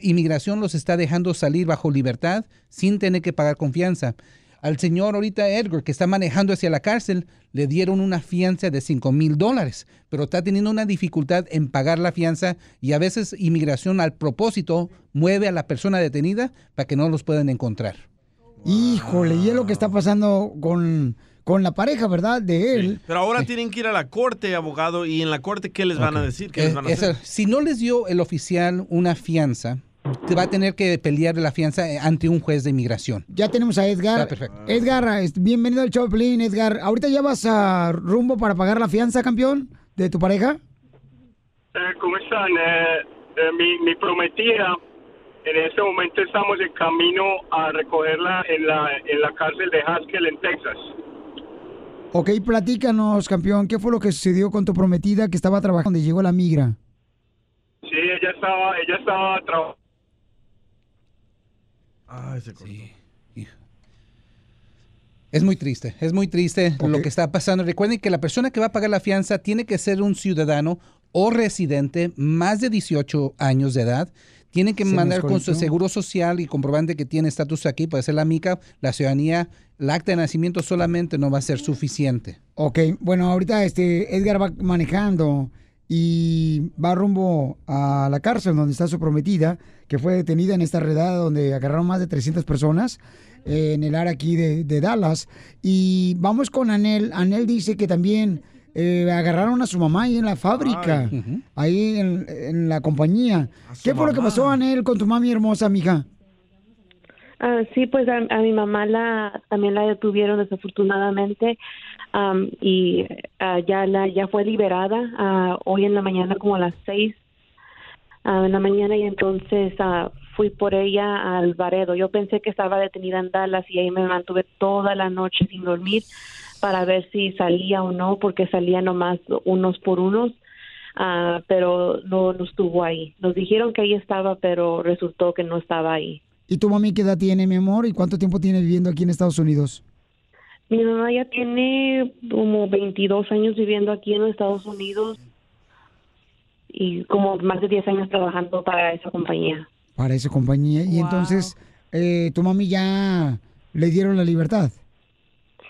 inmigración los está dejando salir bajo libertad sin tener que pagar confianza. Al señor ahorita Edgar, que está manejando hacia la cárcel, le dieron una fianza de 5 mil dólares, pero está teniendo una dificultad en pagar la fianza y a veces inmigración al propósito mueve a la persona detenida para que no los puedan encontrar. Híjole, y es lo que está pasando con, con la pareja, ¿verdad? De él. Pero ahora tienen que ir a la corte, abogado, y en la corte, ¿qué les van a decir? ¿Qué les Eh, van a esa- hacer? si no les dio el oficial una fianza, va a tener que pelear la fianza eh, ante un juez de inmigración. Ya tenemos a Edgar. Perfecto. Edgar, bienvenido al show, Pelín, Edgar. ¿Ahorita ya vas a rumbo para pagar la fianza, campeón, de tu pareja? Eh, ¿Cómo están? Eh, eh, mi, mi prometida, en este momento estamos en camino a recogerla en la, en la cárcel de Haskell, en Texas. Ok, platícanos, campeón, ¿qué fue lo que sucedió con tu prometida que estaba trabajando donde llegó la migra? Sí, ella estaba, ella estaba trabajando. Es muy triste, es muy triste lo que está pasando. Recuerden que la persona que va a pagar la fianza tiene que ser un ciudadano o residente más de 18 años de edad. Tiene que Se mandar con su seguro social y comprobante que tiene estatus aquí, puede ser la mica, la ciudadanía, el acta de nacimiento solamente no va a ser suficiente. Ok, bueno, ahorita este Edgar va manejando y va rumbo a la cárcel donde está su prometida, que fue detenida en esta redada donde agarraron más de 300 personas eh, en el área aquí de, de Dallas. Y vamos con Anel. Anel dice que también eh, agarraron a su mamá ahí en la fábrica, ahí en, en la compañía. ¿Qué fue lo que pasó, Anel, con tu mami hermosa, mija? Ah, sí, pues a, a mi mamá la también la detuvieron desafortunadamente am, y ah, ya la ya fue liberada ah, hoy en la mañana como a las seis ah, en la mañana y entonces fui por ella al Varedo. Yo pensé que estaba detenida en Dallas y ahí me mantuve toda la noche sin dormir para ver si salía o no porque salía nomás unos por unos. pero no, no estuvo ahí. Nos dijeron que ahí estaba, pero resultó que no estaba ahí. ¿Y tu mami qué edad tiene, mi amor? ¿Y cuánto tiempo tiene viviendo aquí en Estados Unidos? Mi mamá ya tiene como 22 años viviendo aquí en los Estados Unidos y como más de 10 años trabajando para esa compañía. para esa compañía. Y entonces, eh, tu mami ya le dieron la libertad.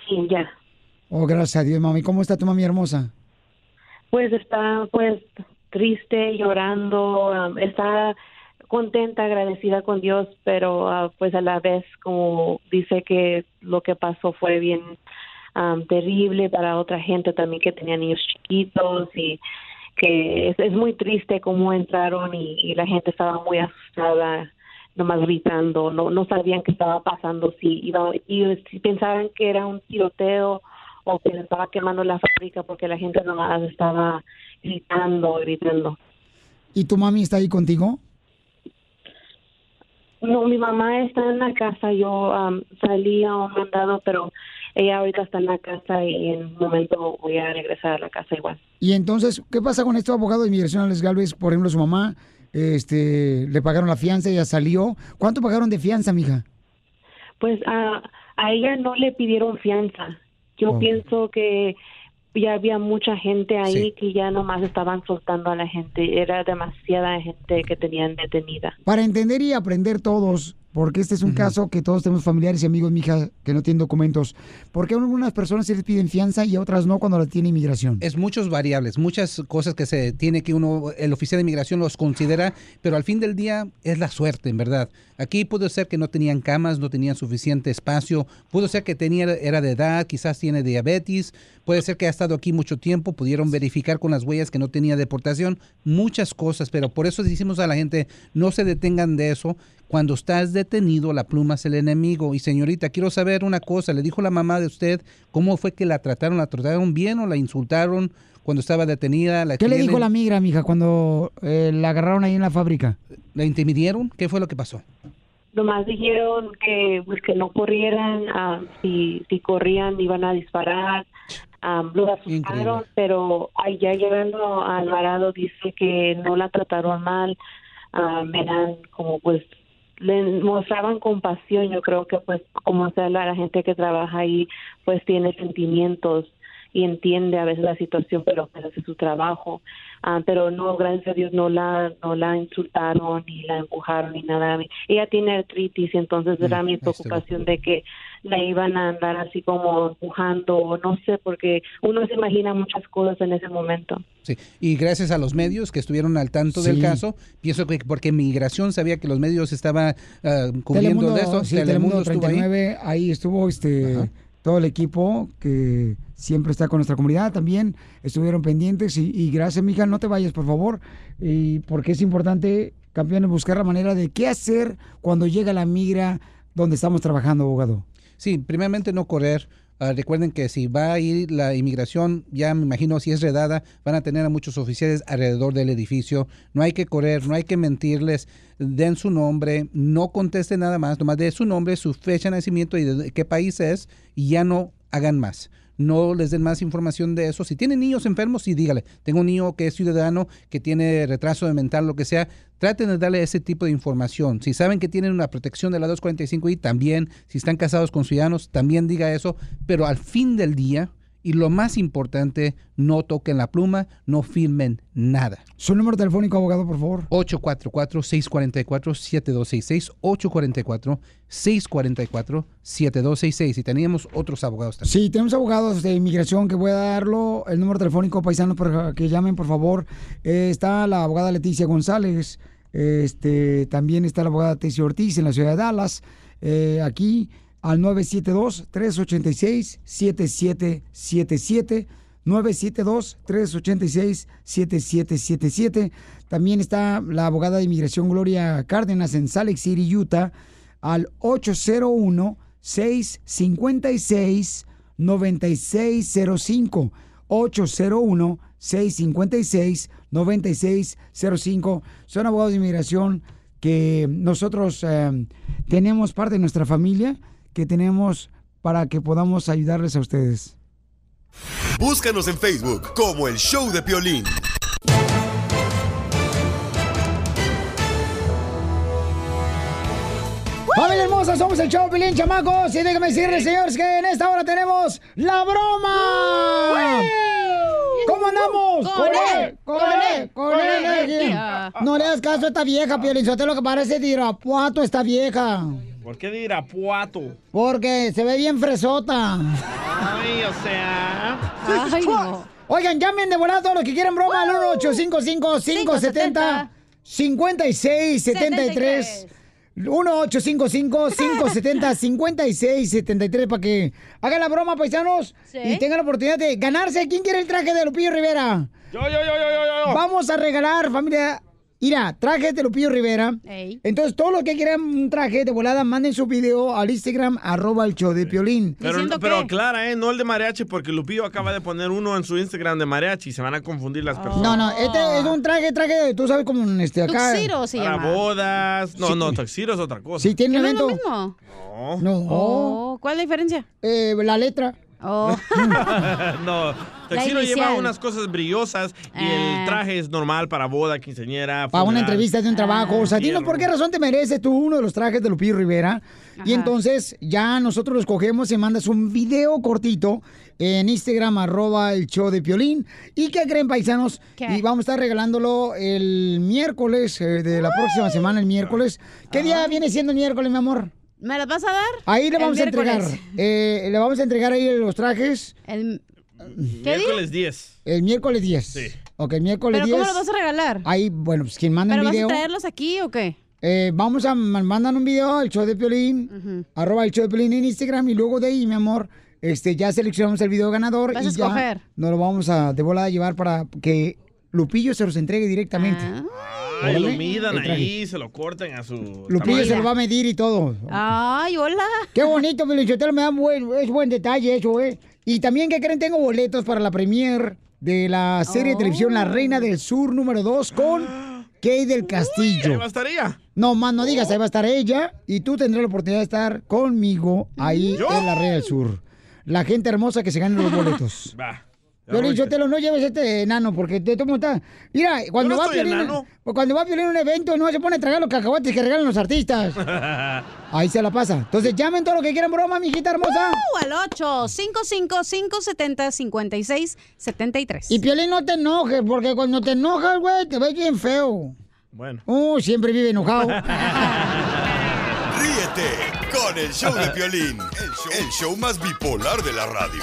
Sí, ya. Oh, gracias a Dios, mami. ¿Cómo está tu mami hermosa? Pues está pues triste, llorando, um, está contenta, agradecida con Dios, pero ah, pues a la vez como dice que lo que pasó fue bien um, terrible para otra gente también que tenía niños chiquitos y que es, muy triste cómo entraron y, y la gente estaba muy asustada nomás gritando, no no sabían qué estaba pasando, si iba, y si pensaban que era un tiroteo o que se estaba quemando la fábrica porque la gente nomás estaba gritando, gritando. ¿Y tu mami está ahí contigo? No, mi mamá está en la casa, yo am, salí a un mandado, pero ella ahorita está en la casa y en un momento voy a regresar a la casa igual. Y entonces, ¿qué pasa con este abogado de inmigración, Alex Galvez? Por ejemplo, su mamá, este, le pagaron la fianza, ella salió. ¿Cuánto pagaron de fianza, mija? Pues a, a ella no le pidieron fianza. Yo pienso que ya había mucha gente ahí Sí. que ya nomás estaban soltando a la gente. Era demasiada gente que tenían detenida. Para entender y aprender todos, porque este es un caso que todos tenemos familiares y amigos, mija, que no tienen documentos. ¿Por qué a algunas personas se les piden fianza y a otras no cuando la tiene inmigración? Es muchos variables, muchas cosas que se tiene que uno, el oficial de inmigración los considera, pero al fin del día es la suerte, en verdad. Aquí pudo ser que no tenían camas, no tenían suficiente espacio, pudo ser que tenía, era de edad, quizás tiene diabetes, puede ser que ha estado aquí mucho tiempo, pudieron verificar con las huellas que no tenía deportación, muchas cosas, pero por eso decimos a la gente, no se detengan de eso. Cuando estás detenido, la pluma es el enemigo. Y señorita, quiero saber una cosa, ¿le dijo la mamá de usted cómo fue que la trataron? ¿La trataron bien o la insultaron cuando estaba detenida? ¿La ¿Qué le dijo la migra, mija, cuando eh, la agarraron ahí en la fábrica? ¿La intimidieron? ¿Qué fue lo que pasó? Nomás dijeron que pues, que no corrieran, ah, si, si corrían iban a disparar. Um, los asustaron, pero allá llegando a Alvarado dice que no la trataron mal, ah, eran como pues le mostraban compasión, yo creo que pues como sea la, la gente que trabaja ahí pues tiene sentimientos y entiende a veces la situación, pero pues hace su trabajo. Ah, pero no, gracias a Dios, no la, no la insultaron, ni la empujaron, ni nada. Ella tiene artritis, entonces era mi preocupación de que la iban a andar así como empujando, o no sé, porque uno se imagina muchas cosas en ese momento. Sí, y gracias a los medios que estuvieron al tanto del caso, pienso que porque migración sabía que los medios estaban ah, cubriendo Telemundo, de eso, sí, Telemundo Telemundo estuvo ahí. 39, ahí estuvo este todo el equipo que siempre está con nuestra comunidad también, estuvieron pendientes y, y gracias, mija, no te vayas, por favor, y porque es importante, campeones, buscar la manera de qué hacer cuando llega la migra donde estamos trabajando, abogado. Sí, primeramente no correr. Ah, recuerden que si va a ir la inmigración, ya me imagino si es redada, van a tener a muchos oficiales alrededor del edificio. No hay que correr, no hay que mentirles. Den su nombre, no contesten nada más, nomás de su nombre, su fecha de nacimiento y de qué país es y ya no hagan más. No les den más información de eso. Si tienen niños enfermos, sí dígale. Tengo un niño que es ciudadano, que tiene retraso de mental, lo que sea. Traten de darle ese tipo de información. Si saben que tienen una protección de la 245i, también. Si están casados con ciudadanos, también diga eso. Pero al fin del día, y lo más importante, no toquen la pluma, no firmen nada. Su número telefónico, abogado, por favor. 844-644-7266. 844-644-7266. Y teníamos otros abogados también. Sí, tenemos abogados de inmigración que voy a darlo. El número telefónico paisano para que llamen, por favor. Eh, está la abogada Leticia González. Este, también está la abogada Tessie Ortiz en la ciudad de Dallas. Eh, aquí al 972-386-7777. 972-386-7777. También está la abogada de inmigración Gloria Cárdenas en Salt Lake City, Utah, al 801-656-9605. 801-656-9605. Son abogados de inmigración que nosotros eh, tenemos parte de nuestra familia, que tenemos para que podamos ayudarles a ustedes. Búscanos en Facebook como el Show de Piolín. ¡Familia hermosa! Somos el show Pilín, chamacos. Y déjenme decirles, señores, que en esta hora tenemos la broma. ¿Cómo andamos? Con él, él, con con él, él, con con él. No le das caso a esta vieja, Piolín. lo que parece de Irapuato esta vieja. ¿Por qué de Irapuato? Porque se ve bien fresota. Ay, o sea. Ay, no. Oigan, llamen de volada todos los que quieran broma al 1-855-570-5673. 1-855-570-5673 para que hagan la broma, paisanos, Sí. y tengan la oportunidad de ganarse. ¿Quién quiere el traje de Lupillo Rivera? Yo, yo, yo, yo, yo, yo. Vamos a regalar, familia. Mira, traje de Lupillo Rivera. Ey. Entonces, todos los que quieran un traje de volada, manden su video al Instagram, arroba el show de Piolín. Pero, pero Clara, ¿eh? No el de mariachi, porque Lupillo acaba de poner uno en su Instagram de mariachi. Se van a confundir las personas. No, no, este es un traje, traje, tú sabes como un, este acá. Para bodas. No, no, taxiro es otra cosa. Sí, tiene ¿Que un no es lo evento. mismo? No. No. Oh, ¿Cuál es la diferencia? Eh, la letra. Oh. no, taxiro lleva unas cosas brillosas y Ah. el traje es normal para boda, quinceañera. Para una entrevista de un trabajo. o sea, dinos por qué razón te mereces tú uno de los trajes de Lupillo Rivera. Y entonces ya nosotros los cogemos y mandas un video cortito en Instagram, arroba el show de Piolín. ¿Y qué creen, paisanos? Y vamos a estar regalándolo el miércoles eh, de la próxima semana, el miércoles. ¿Qué día viene siendo el miércoles, mi amor? ¿Me las vas a dar? Ahí le vamos a entregar. eh, le vamos a entregar ahí los trajes. El... Miércoles 10. El miércoles 10. Sí. Ok, el miércoles ¿Pero 10. cómo los vas a regalar? Ahí, bueno, pues quien manda ¿Pero el vas a video. traerlos aquí o qué? Eh, vamos a man- mandan un video al show de Piolín, arroba el show de Piolín en Instagram y luego de ahí, mi amor, este, ya seleccionamos el video ganador Vas y a ya escoger. nos lo vamos a de volada a llevar para que Lupillo se los entregue directamente. Ah. Ay, lo midan ahí, se lo corten a su. Lupillo se lo va a medir y todo. Ay, hola. Qué bonito, Piolichotelo, me da buen, es buen detalle eso, ¿eh? Y también, ¿qué creen? Tengo boletos para la premier de la serie de televisión La Reina del Sur número 2 con Kay del Castillo. Ahí va a estar ella. No, más no digas, ahí va a estar ella y tú tendrás la oportunidad de estar conmigo ahí ¿Yo? en la Reina del Sur. La gente hermosa que se gane los boletos. Va. Piolín, Sotelo, no lleves este enano porque te tomo está. Mira, cuando no va Piolín, cuando va a un evento no se pone a tragar los cacahuates que regalan los artistas. Ahí se la pasa. Entonces llamen todo lo que quieran, broma, mijita hermosa. Uh, al 855-570-5673. Y Piolín, no te enojes, porque cuando te enojas, güey, te ves bien feo. Bueno. Uh, siempre vive enojado. Ríete con el show de Piolín, el show, el show más bipolar de la radio.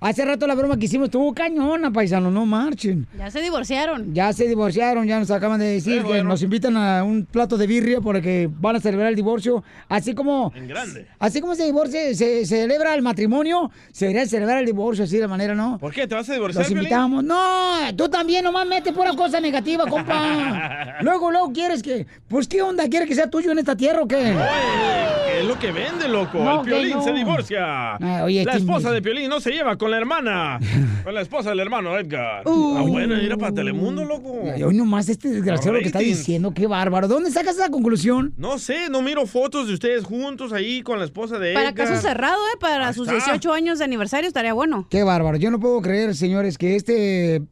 Hace rato la broma que hicimos estuvo cañona, paisano, no marchen. Ya se divorciaron. Ya se divorciaron, ya nos acaban de decir que nos invitan a un plato de birria porque van a celebrar el divorcio. Así como. En grande. Así como se divorcia, se, se celebra el matrimonio, se debería celebrar el divorcio así de manera, ¿no? ¿Por qué? ¿Te vas a divorciar, Los invitamos. No, tú también nomás metes pura cosa negativa, compa. luego, luego quieres que. Pues, ¿qué onda? ¿Quieres que sea tuyo en esta tierra o qué? Oye, ¿qué es lo que vende, loco? No, el Piolín no. se divorcia. Ah, oye, la este esposa de Piolín no se lleva con la hermana. con la esposa del hermano Edgar. Uh. Ah, bueno, era para Telemundo, loco. Y hoy nomás este desgraciado lo que está diciendo, qué bárbaro. ¿De dónde sacas esa conclusión? No sé, no miro fotos de ustedes juntos ahí con la esposa de Para Edgar. caso cerrado, ¿eh? Para Ahí sus está. 18 años de aniversario estaría bueno. Qué bárbaro. Yo no puedo creer, señores, que este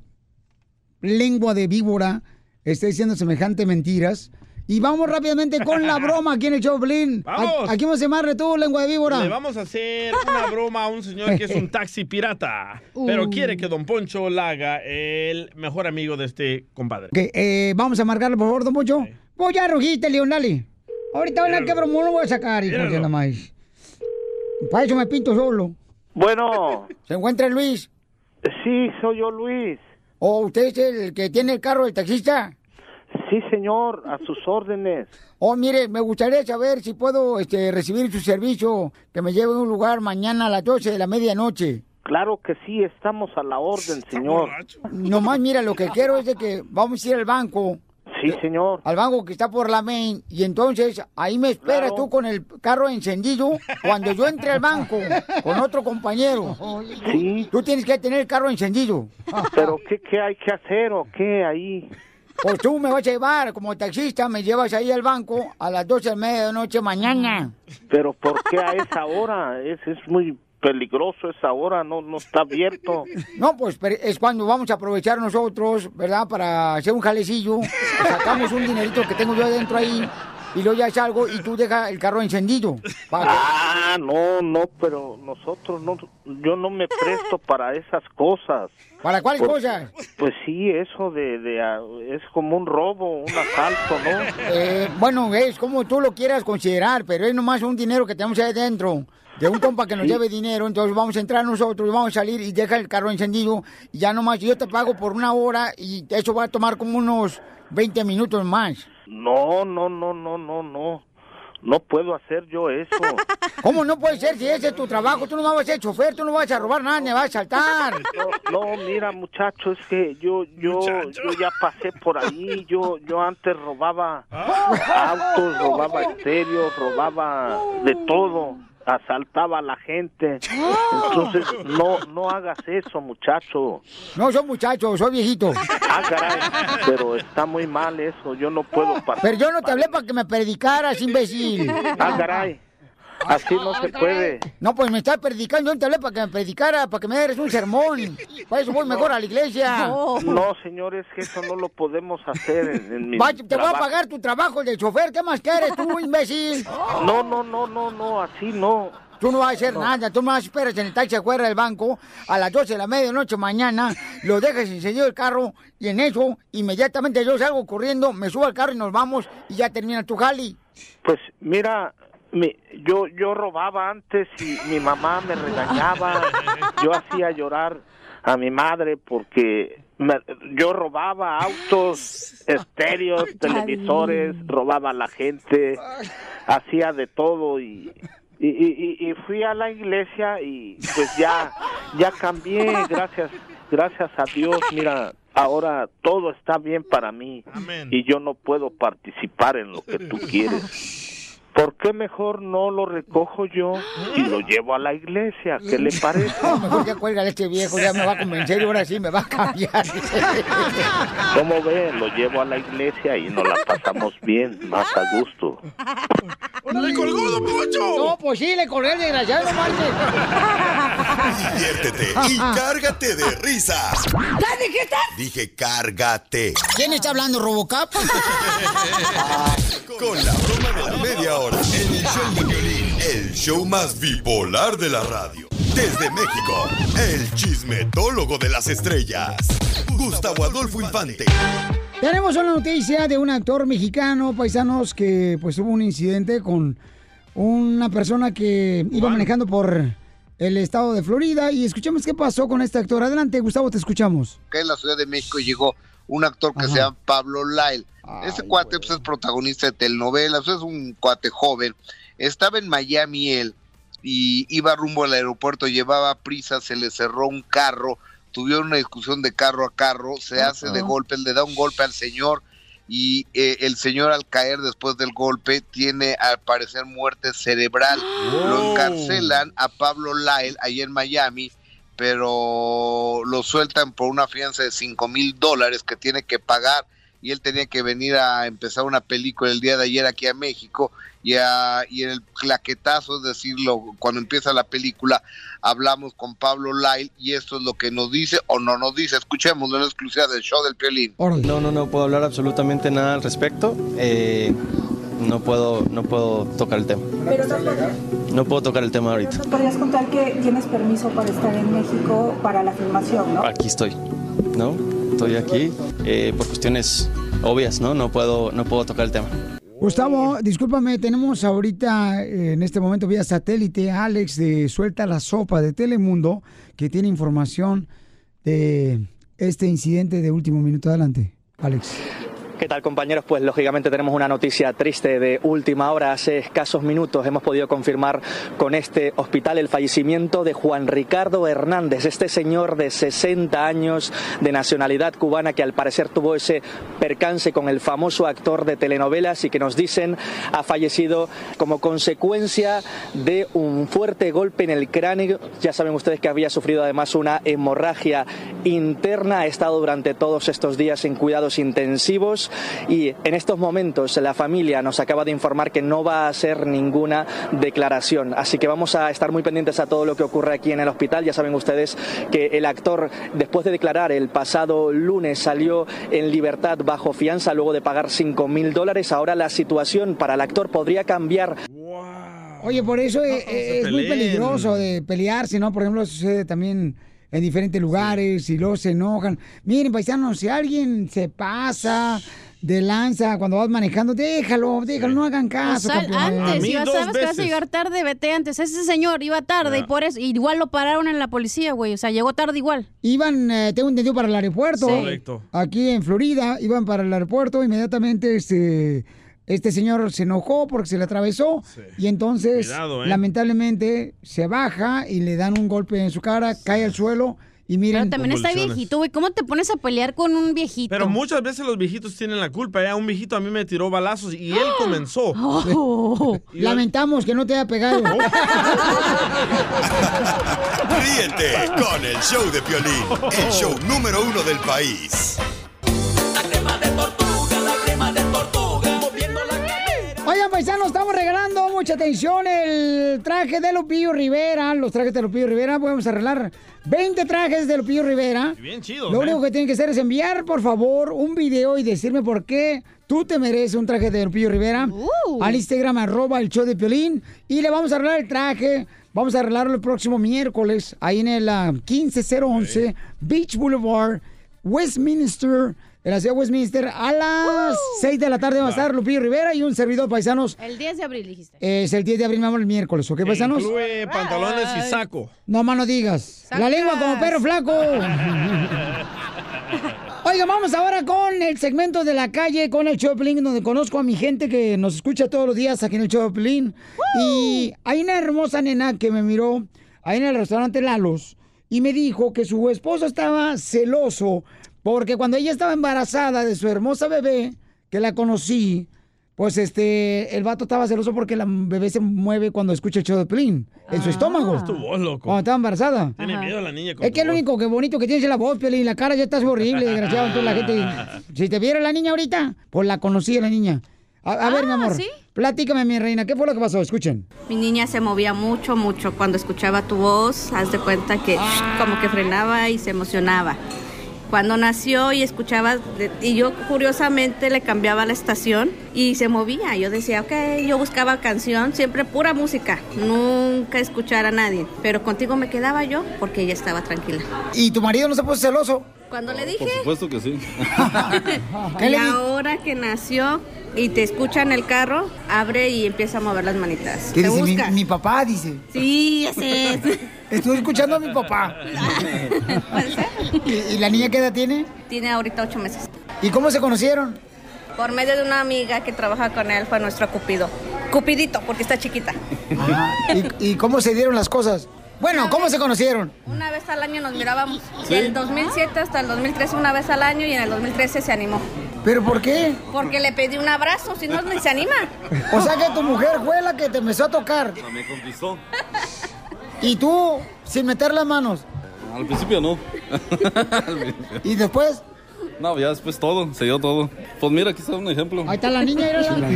lengua de víbora esté diciendo semejante mentiras. Y vamos rápidamente con la broma aquí en el show, Blin. ¡Vamos! ¿A, a quién vamos a llamarle tú, lengua de víbora? Le vamos a hacer una broma a un señor que es un taxi pirata, pero Uh. quiere que Don Poncho la haga el mejor amigo de este compadre. Ok, eh, vamos a marcarle, por favor, don Pocho. Pues ya rugiste, León, dale. Ahorita van a que broma lo voy a sacar, hijo de Míralo. la maíz. Para eso me pinto solo. Bueno. ¿Se encuentra Luis? Sí, soy yo, Luis. ¿O usted es el que tiene el carro del taxista? Sí, señor, a sus órdenes. Oh, mire, me gustaría saber si puedo este, recibir su servicio, que me lleve a un lugar mañana a las 12 de la medianoche. Claro que sí, estamos a la orden, señor. Nomás, mira, lo que quiero es de que vamos a ir al banco. Sí, señor. Al banco que está por la main. Y entonces, ahí me esperas Claro. tú con el carro encendido. Cuando yo entre al banco con otro compañero. Sí. Tú tienes que tener el carro encendido. Pero ¿qué, qué hay que hacer o qué ahí? Pues tú me vas a llevar como taxista, me llevas ahí al banco a las 12 de la medianoche mañana. Pero ¿por qué a esa hora? Es, es muy peligroso esa hora, no, no está abierto. No, pues es cuando vamos a aprovechar nosotros, ¿verdad? Para hacer un jalecillo. Sacamos un dinerito que tengo yo adentro ahí. Y luego ya salgo y tú dejas el carro encendido. Para Ah, no, no, pero nosotros no, yo no me presto para esas cosas. ¿Para cuáles cosas? Pues sí, eso de, de ah, es como un robo, un asalto, ¿no? Eh, bueno, es como tú lo quieras considerar, pero es nomás un dinero que tenemos ahí adentro. De un compa que nos Sí. lleve dinero, entonces vamos a entrar nosotros y vamos a salir y deja el carro encendido. Y ya nomás yo te pago por una hora y eso va a tomar como unos 20 minutos más. No, no, no, no, no, no. No puedo hacer yo eso. ¿Cómo no puede ser si ese es tu trabajo? Tú no vas a ser chofer, tú no vas a robar nada, ni vas a saltar. No, no, mira, muchacho, es que yo, yo, yo ya pasé por ahí. Yo, yo antes robaba autos, robaba estéreos, robaba de todo, asaltaba a la gente. Entonces, no, no hagas eso, muchacho. No, soy muchacho, soy viejito. Ah, caray, pero está muy mal eso. Yo no puedo pasar. Pero yo no te hablé para que me predicaras, imbécil. Ah, caray. Así no se puede. No, pues me estás predicando, yo te hablé para que me predicara, para que me des un sermón. Para eso voy mejor a la iglesia. No, señores, que eso no lo podemos hacer en, en mi Va- te voy a pagar tu trabajo de chofer, ¿qué más quieres tú, imbécil? No, no, no, no, no, así no. Tú no vas a hacer nada, tú más esperas en el taxi afuera del banco a las 12 de la medianoche mañana, lo dejas encendido el carro y en eso inmediatamente yo salgo corriendo, me subo al carro y nos vamos y ya termina tu jali. Pues mira, mi- yo yo robaba antes y mi mamá me regañaba. Yo hacía llorar a mi madre porque me- yo robaba autos, estéreos, televisores, robaba a la gente, hacía de todo y y, y- y- y fui a la iglesia y pues ya ya cambié. Gracias gracias a Dios. Mira ahora todo está bien para mí y yo no puedo participar en lo que tú quieres ¿por qué mejor no lo recojo yo y lo llevo a la iglesia? ¿Qué le parece? No, mejor ya cuelga este viejo, ya me va a convencer y ahora sí me va a cambiar. ¿Cómo ve? Lo llevo a la iglesia y nos la pasamos bien, más a gusto. ¡Le colgó, don Poncho! No, pues sí, le colgué el desgraciado, no marches. Diviértete y cárgate de risas. ¿Qué dijiste? Dije cárgate. ¿Quién está hablando, Robocop? Con la broma de la media hora. En el show de violín, el show más bipolar de la radio. Desde México, el chismetólogo de las estrellas. Gustavo Adolfo Infante. Tenemos una noticia de un actor mexicano, paisanos, que pues tuvo un incidente con una persona que iba manejando por el estado de Florida y escuchemos qué pasó con este actor. Adelante, Gustavo, te escuchamos. Acá en la Ciudad de México llegó un actor que se llama Pablo Lyle. Ese cuate pues, es protagonista de telenovelas, es un cuate joven. Estaba en Miami él y iba rumbo al aeropuerto, llevaba prisa, se le cerró un carro, tuvieron una discusión de carro a carro, se hace de golpe, le da un golpe al señor y eh, el señor al caer después del golpe tiene al parecer muerte cerebral. Lo encarcelan a Pablo Lyle ahí en Miami, pero lo sueltan por una fianza de 5 mil dólares que tiene que pagar y él tenía que venir a empezar una película el día de ayer aquí a México y, a- y en el claquetazo, es decirlo, cuando empieza la película, hablamos con Pablo Lyle y esto es lo que nos dice o no nos dice. Escuchémoslo en la exclusiva del show del Piolín. No, no, no puedo hablar absolutamente nada al respecto. Eh, no puedo, no puedo tocar el tema. Pero no No puedo tocar el tema ahorita. podrías contar que tienes permiso para estar en México para la filmación, ¿no? Aquí estoy, ¿no? Estoy aquí eh, por cuestiones obvias, ¿no? No puedo, no puedo tocar el tema. Gustavo, discúlpame, tenemos ahorita eh, en este momento vía satélite Alex de Suelta la Sopa de Telemundo, que tiene información de este incidente de último minuto. Adelante, Alex. ¿Qué tal compañeros? Pues lógicamente tenemos una noticia triste de última hora. Hace escasos minutos hemos podido confirmar con este hospital el fallecimiento de Juan Ricardo Hernández, este señor de 60 años de nacionalidad cubana que al parecer tuvo ese percance con el famoso actor de telenovelas y que nos dicen ha fallecido como consecuencia de un fuerte golpe en el cráneo. Ya saben ustedes que había sufrido además una hemorragia interna, ha estado durante todos estos días en cuidados intensivos y en estos momentos la familia nos acaba de informar que no va a hacer ninguna declaración. Así que vamos a estar muy pendientes a todo lo que ocurre aquí en el hospital. Ya saben ustedes que el actor, después de declarar el pasado lunes, salió en libertad bajo fianza luego de pagar 5 mil dólares. Ahora la situación para el actor podría cambiar. Oye, por eso eh, eh, es muy peligroso de pelearse, ¿no? Por ejemplo, sucede también en diferentes lugares y luego se enojan. Miren, paisanos, si alguien se pasa de lanza cuando vas manejando, déjalo, déjalo, no hagan O caso. sal campeón. antes, si vas, sabes que vas a llegar tarde, vete antes. Ese señor iba tarde y por eso, igual lo pararon en la policía, güey. O sea, llegó tarde igual. Iban, eh, tengo entendido, para el aeropuerto. Sí. Correcto. Aquí en Florida, iban para el aeropuerto. Inmediatamente este, este señor se enojó porque se le atravesó. Y entonces, Cuidado, ¿eh? lamentablemente, se baja y le dan un golpe en su cara, cae al suelo. Y miren. Pero también está viejito, güey. ¿Cómo te pones a pelear con un viejito? Pero muchas veces los viejitos tienen la culpa. Ya un viejito a mí me tiró balazos y él comenzó. Oh. Lamentamos que no te haya pegado. Ríete con el show de Piolín, el show número uno del país. Paisanos, estamos regalando mucha atención el traje de Lupillo Rivera. Los trajes de Lupillo Rivera. Vamos a regalar 20 trajes de Lupillo Rivera. Bien chido. Lo único que tienen que hacer es enviar, por favor, un video y decirme por qué tú te mereces un traje de Lupillo Rivera al Instagram, arroba el show de Piolín. Y le vamos a arreglar el traje. Vamos a arreglarlo el próximo miércoles, ahí en el ah, 15011 Beach Boulevard, Westminster, en la ciudad de Westminster, a las 6 de la tarde va a estar Lupillo Rivera y un servidor paisanos. El 10 de abril dijiste. Es el 10 de abril, vamos el miércoles, ¿ok, paisanos? Incluye pantalones y saco. No más no digas. La lengua como perro flaco. Oiga, vamos ahora con el segmento de la calle, con el Choplin, donde conozco a mi gente que nos escucha todos los días aquí en el Choplin. Y hay una hermosa nena que me miró ahí en el restaurante Lalos y me dijo que su esposo estaba celoso porque cuando ella estaba embarazada de su hermosa bebé, que la conocí, pues este, el vato estaba celoso porque la bebé se mueve cuando escucha el show de Pelín en su estómago. Es tu voz, loco. Cuando estaba embarazada. Tiene miedo la niña con Es que tu lo único que bonito que tienes es la voz, Pelín. La cara ya está horrible, desgraciado. Entonces la gente, si te viera la niña ahorita, pues la conocí la niña. A, a ver, mi amor, ¿sí? platícame, mi reina, ¿qué fue lo que pasó? Escuchen. Mi niña se movía mucho, mucho cuando escuchaba tu voz. Haz de cuenta que como que frenaba y se emocionaba. Cuando nació y escuchaba, y yo curiosamente le cambiaba la estación y se movía. Yo decía, ok, yo buscaba canción, siempre pura música, nunca escuchar a nadie. Pero contigo me quedaba yo porque ella estaba tranquila. ¿Y tu marido no se puso celoso? Cuando le dije, supuesto que sí. ¿Qué y ahora que nació y te escucha en el carro, abre y empieza a mover las manitas. ¿Qué te dice? Mi, busca. mi papá dice. Sí, ese es. Estoy escuchando a mi papá. ¿Y, y la niña qué edad tiene? Tiene ahorita ocho meses. ¿Y cómo se conocieron? Por medio de una amiga que trabaja con él fue nuestro cupido. Cupidito, porque está chiquita. ¿Y, y cómo se dieron las cosas? Bueno, ¿cómo se conocieron? Una vez al año nos mirábamos. ¿Sí? Del 2007 hasta el 2013 una vez al año y en el 2013 se animó. ¿Pero por qué? Porque le pedí un abrazo, si no, ni se anima. O sea que tu mujer fue la que te empezó a tocar. Me conquistó. Y tú, sin meter las manos. Al principio no. ¿Y después? No, ya después todo, se dio todo. Pues mira, aquí está un ejemplo. Ahí está la niña, mírala.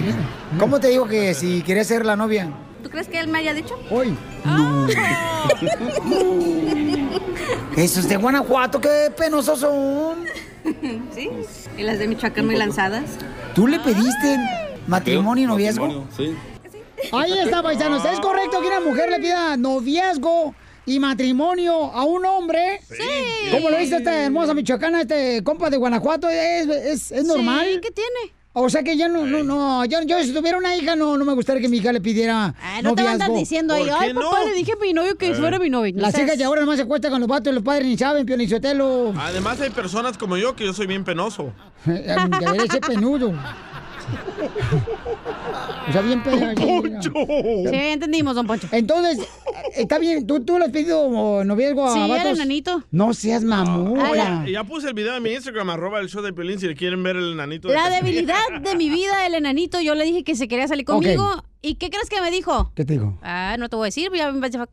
¿Cómo te digo que si querías ser la novia? ¿Tú crees que él me haya dicho? Hoy. Esos de Guanajuato, qué penosos son. ¿Sí? Y las de Michoacán muy lanzadas. ¿Tú le pediste matrimonio y noviazgo? Matrimonio, Sí. Ahí está, paisanos. ¿Es correcto que una mujer le pida noviazgo y matrimonio a un hombre? Sí. ¿Cómo lo dice esta hermosa michoacana, este compa de Guanajuato? ¿Es, es, es normal? Sí, ¿qué tiene? O sea que ya no, no, no, yo, yo si tuviera una hija, no, no me gustaría que mi hija le pidiera Ay, no te van a andar noviazgo. diciendo ahí, ay, papá, le dije a mi novio que fuera mi novio. No Las hijas de ahora nomás se cuestan con los vatos y los padres ni saben, Pio Sotelo. Además hay personas como yo que yo soy bien penoso. Debería ser penudo. O sea, bien pedo. Poncho. Sí, entendimos, don Poncho. Entonces, está bien, ¿tú, tú le has pedido noviazgo a Sí, vatos? enanito. No seas. Oye, ya puse el video en mi Instagram, arroba el show de Pelín, si le quieren ver el enanito. de La Casimiro. debilidad de mi vida, el enanito, yo le dije que se quería salir conmigo. ¿Y qué crees que me dijo? ¿Qué te digo? Ah, no te voy a decir, ya me vas a-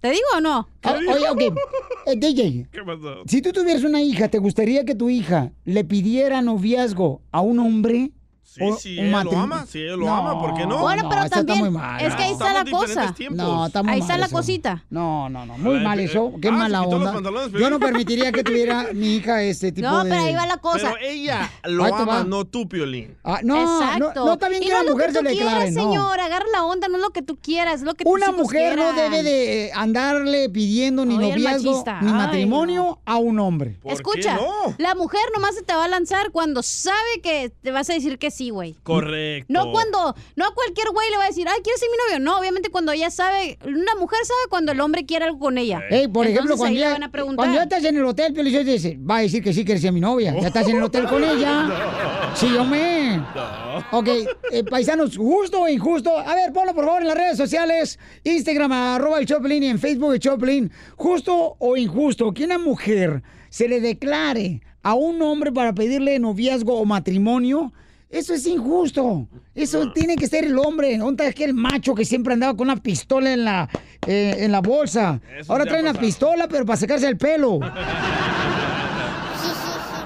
¿Te digo o no? Ah, Oye, ok. Eh, DJ, ¿Qué pasó? si tú tuvieras una hija, ¿te gustaría que tu hija le pidiera noviazgo a un hombre? Sí, O si un ella lo ama, si ella lo ama, ¿por qué no? Bueno, pero está también muy mal. es que ahí está la cosa. No, está muy Ahí mal está la eso. cosita. No, no, no, muy Ay, mal eh, eso. Qué ah, mala onda. Yo no permitiría que tuviera mi hija este tipo No, de... pero ahí va la cosa. Pero ella lo Ahí ama, va. no tú, Piolín. Ah, no, Exacto. no, no está bien que no una mujer se le declare, no. señor, agarra la onda, no es lo que tú quieras, es lo que Una mujer no debe de andarle pidiendo ni Oye, noviazgo ni Ay, matrimonio a un hombre. ¿Por Escucha, no? la mujer nomás se te va a lanzar cuando sabe que te vas a decir que sí, güey. Correcto. No cuando, no a cualquier güey le va a decir, ay, ¿quieres ser mi novio? No, obviamente cuando ella sabe, una mujer sabe cuando el hombre quiere algo con ella. Ey, por ejemplo, cuando ya, van a preguntar. cuando ya estás en el hotel, Pio dice, va a decir que sí quieres ser mi novia. Ya estás en el hotel con ella. Sí, hombre. Ok, eh, paisanos, justo o injusto. A ver, ponlo por favor en las redes sociales. Instagram, arroba el Choplin y en Facebook el Choplin. Justo o injusto que una mujer se le declare a un hombre para pedirle noviazgo o matrimonio. Eso es injusto. Eso tiene que ser el hombre. ¿Dónde está aquel macho que siempre andaba con una pistola en la, eh, en la bolsa? Eso Ahora trae una pistola, pero para sacarse el pelo.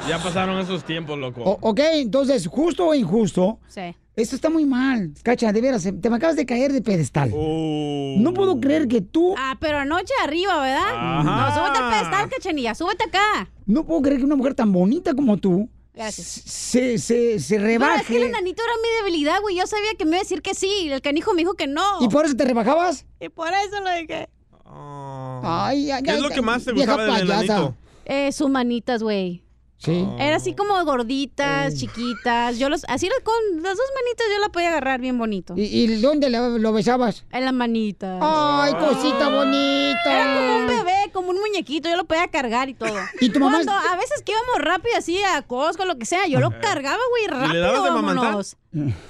Ya pasaron esos tiempos, loco. O- ok, entonces, justo o injusto, Sí. esto está muy mal. Cacha, de veras, te me acabas de caer de pedestal. Oh. No puedo creer que tú. Ah, pero anoche arriba, ¿verdad? Ajá. No, súbete al pedestal, cachanilla, súbete acá. No puedo creer que una mujer tan bonita como tú Gracias. se, se, se rebaje. es que el enanito era mi debilidad, güey. Yo sabía que me iba a decir que sí. El canijo me dijo que no. ¿Y por eso te rebajabas? Y por eso lo dije. Ay, ay, ¿Qué es ay, lo que más te gustaba del enanito? Eh, sus manitas, güey. Sí. Era así como gorditas, chiquitas. Yo los, así con las dos manitas yo la podía agarrar bien bonito. ¿Y, y dónde lo, lo besabas? En las manitas. Ay, cosita bonita. Era como un bebé, como un muñequito. Yo lo podía cargar y todo. ¿Y tu mamá- Cuando a veces que íbamos rápido así a Costco, lo que sea, yo lo cargaba, güey, rápido. le dabas de vámonos.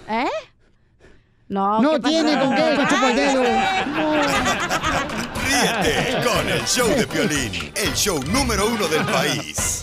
¿Eh? No, No tiene con qué, me chupa el dedo. Ríete con el show de Piolín, el show número uno del país.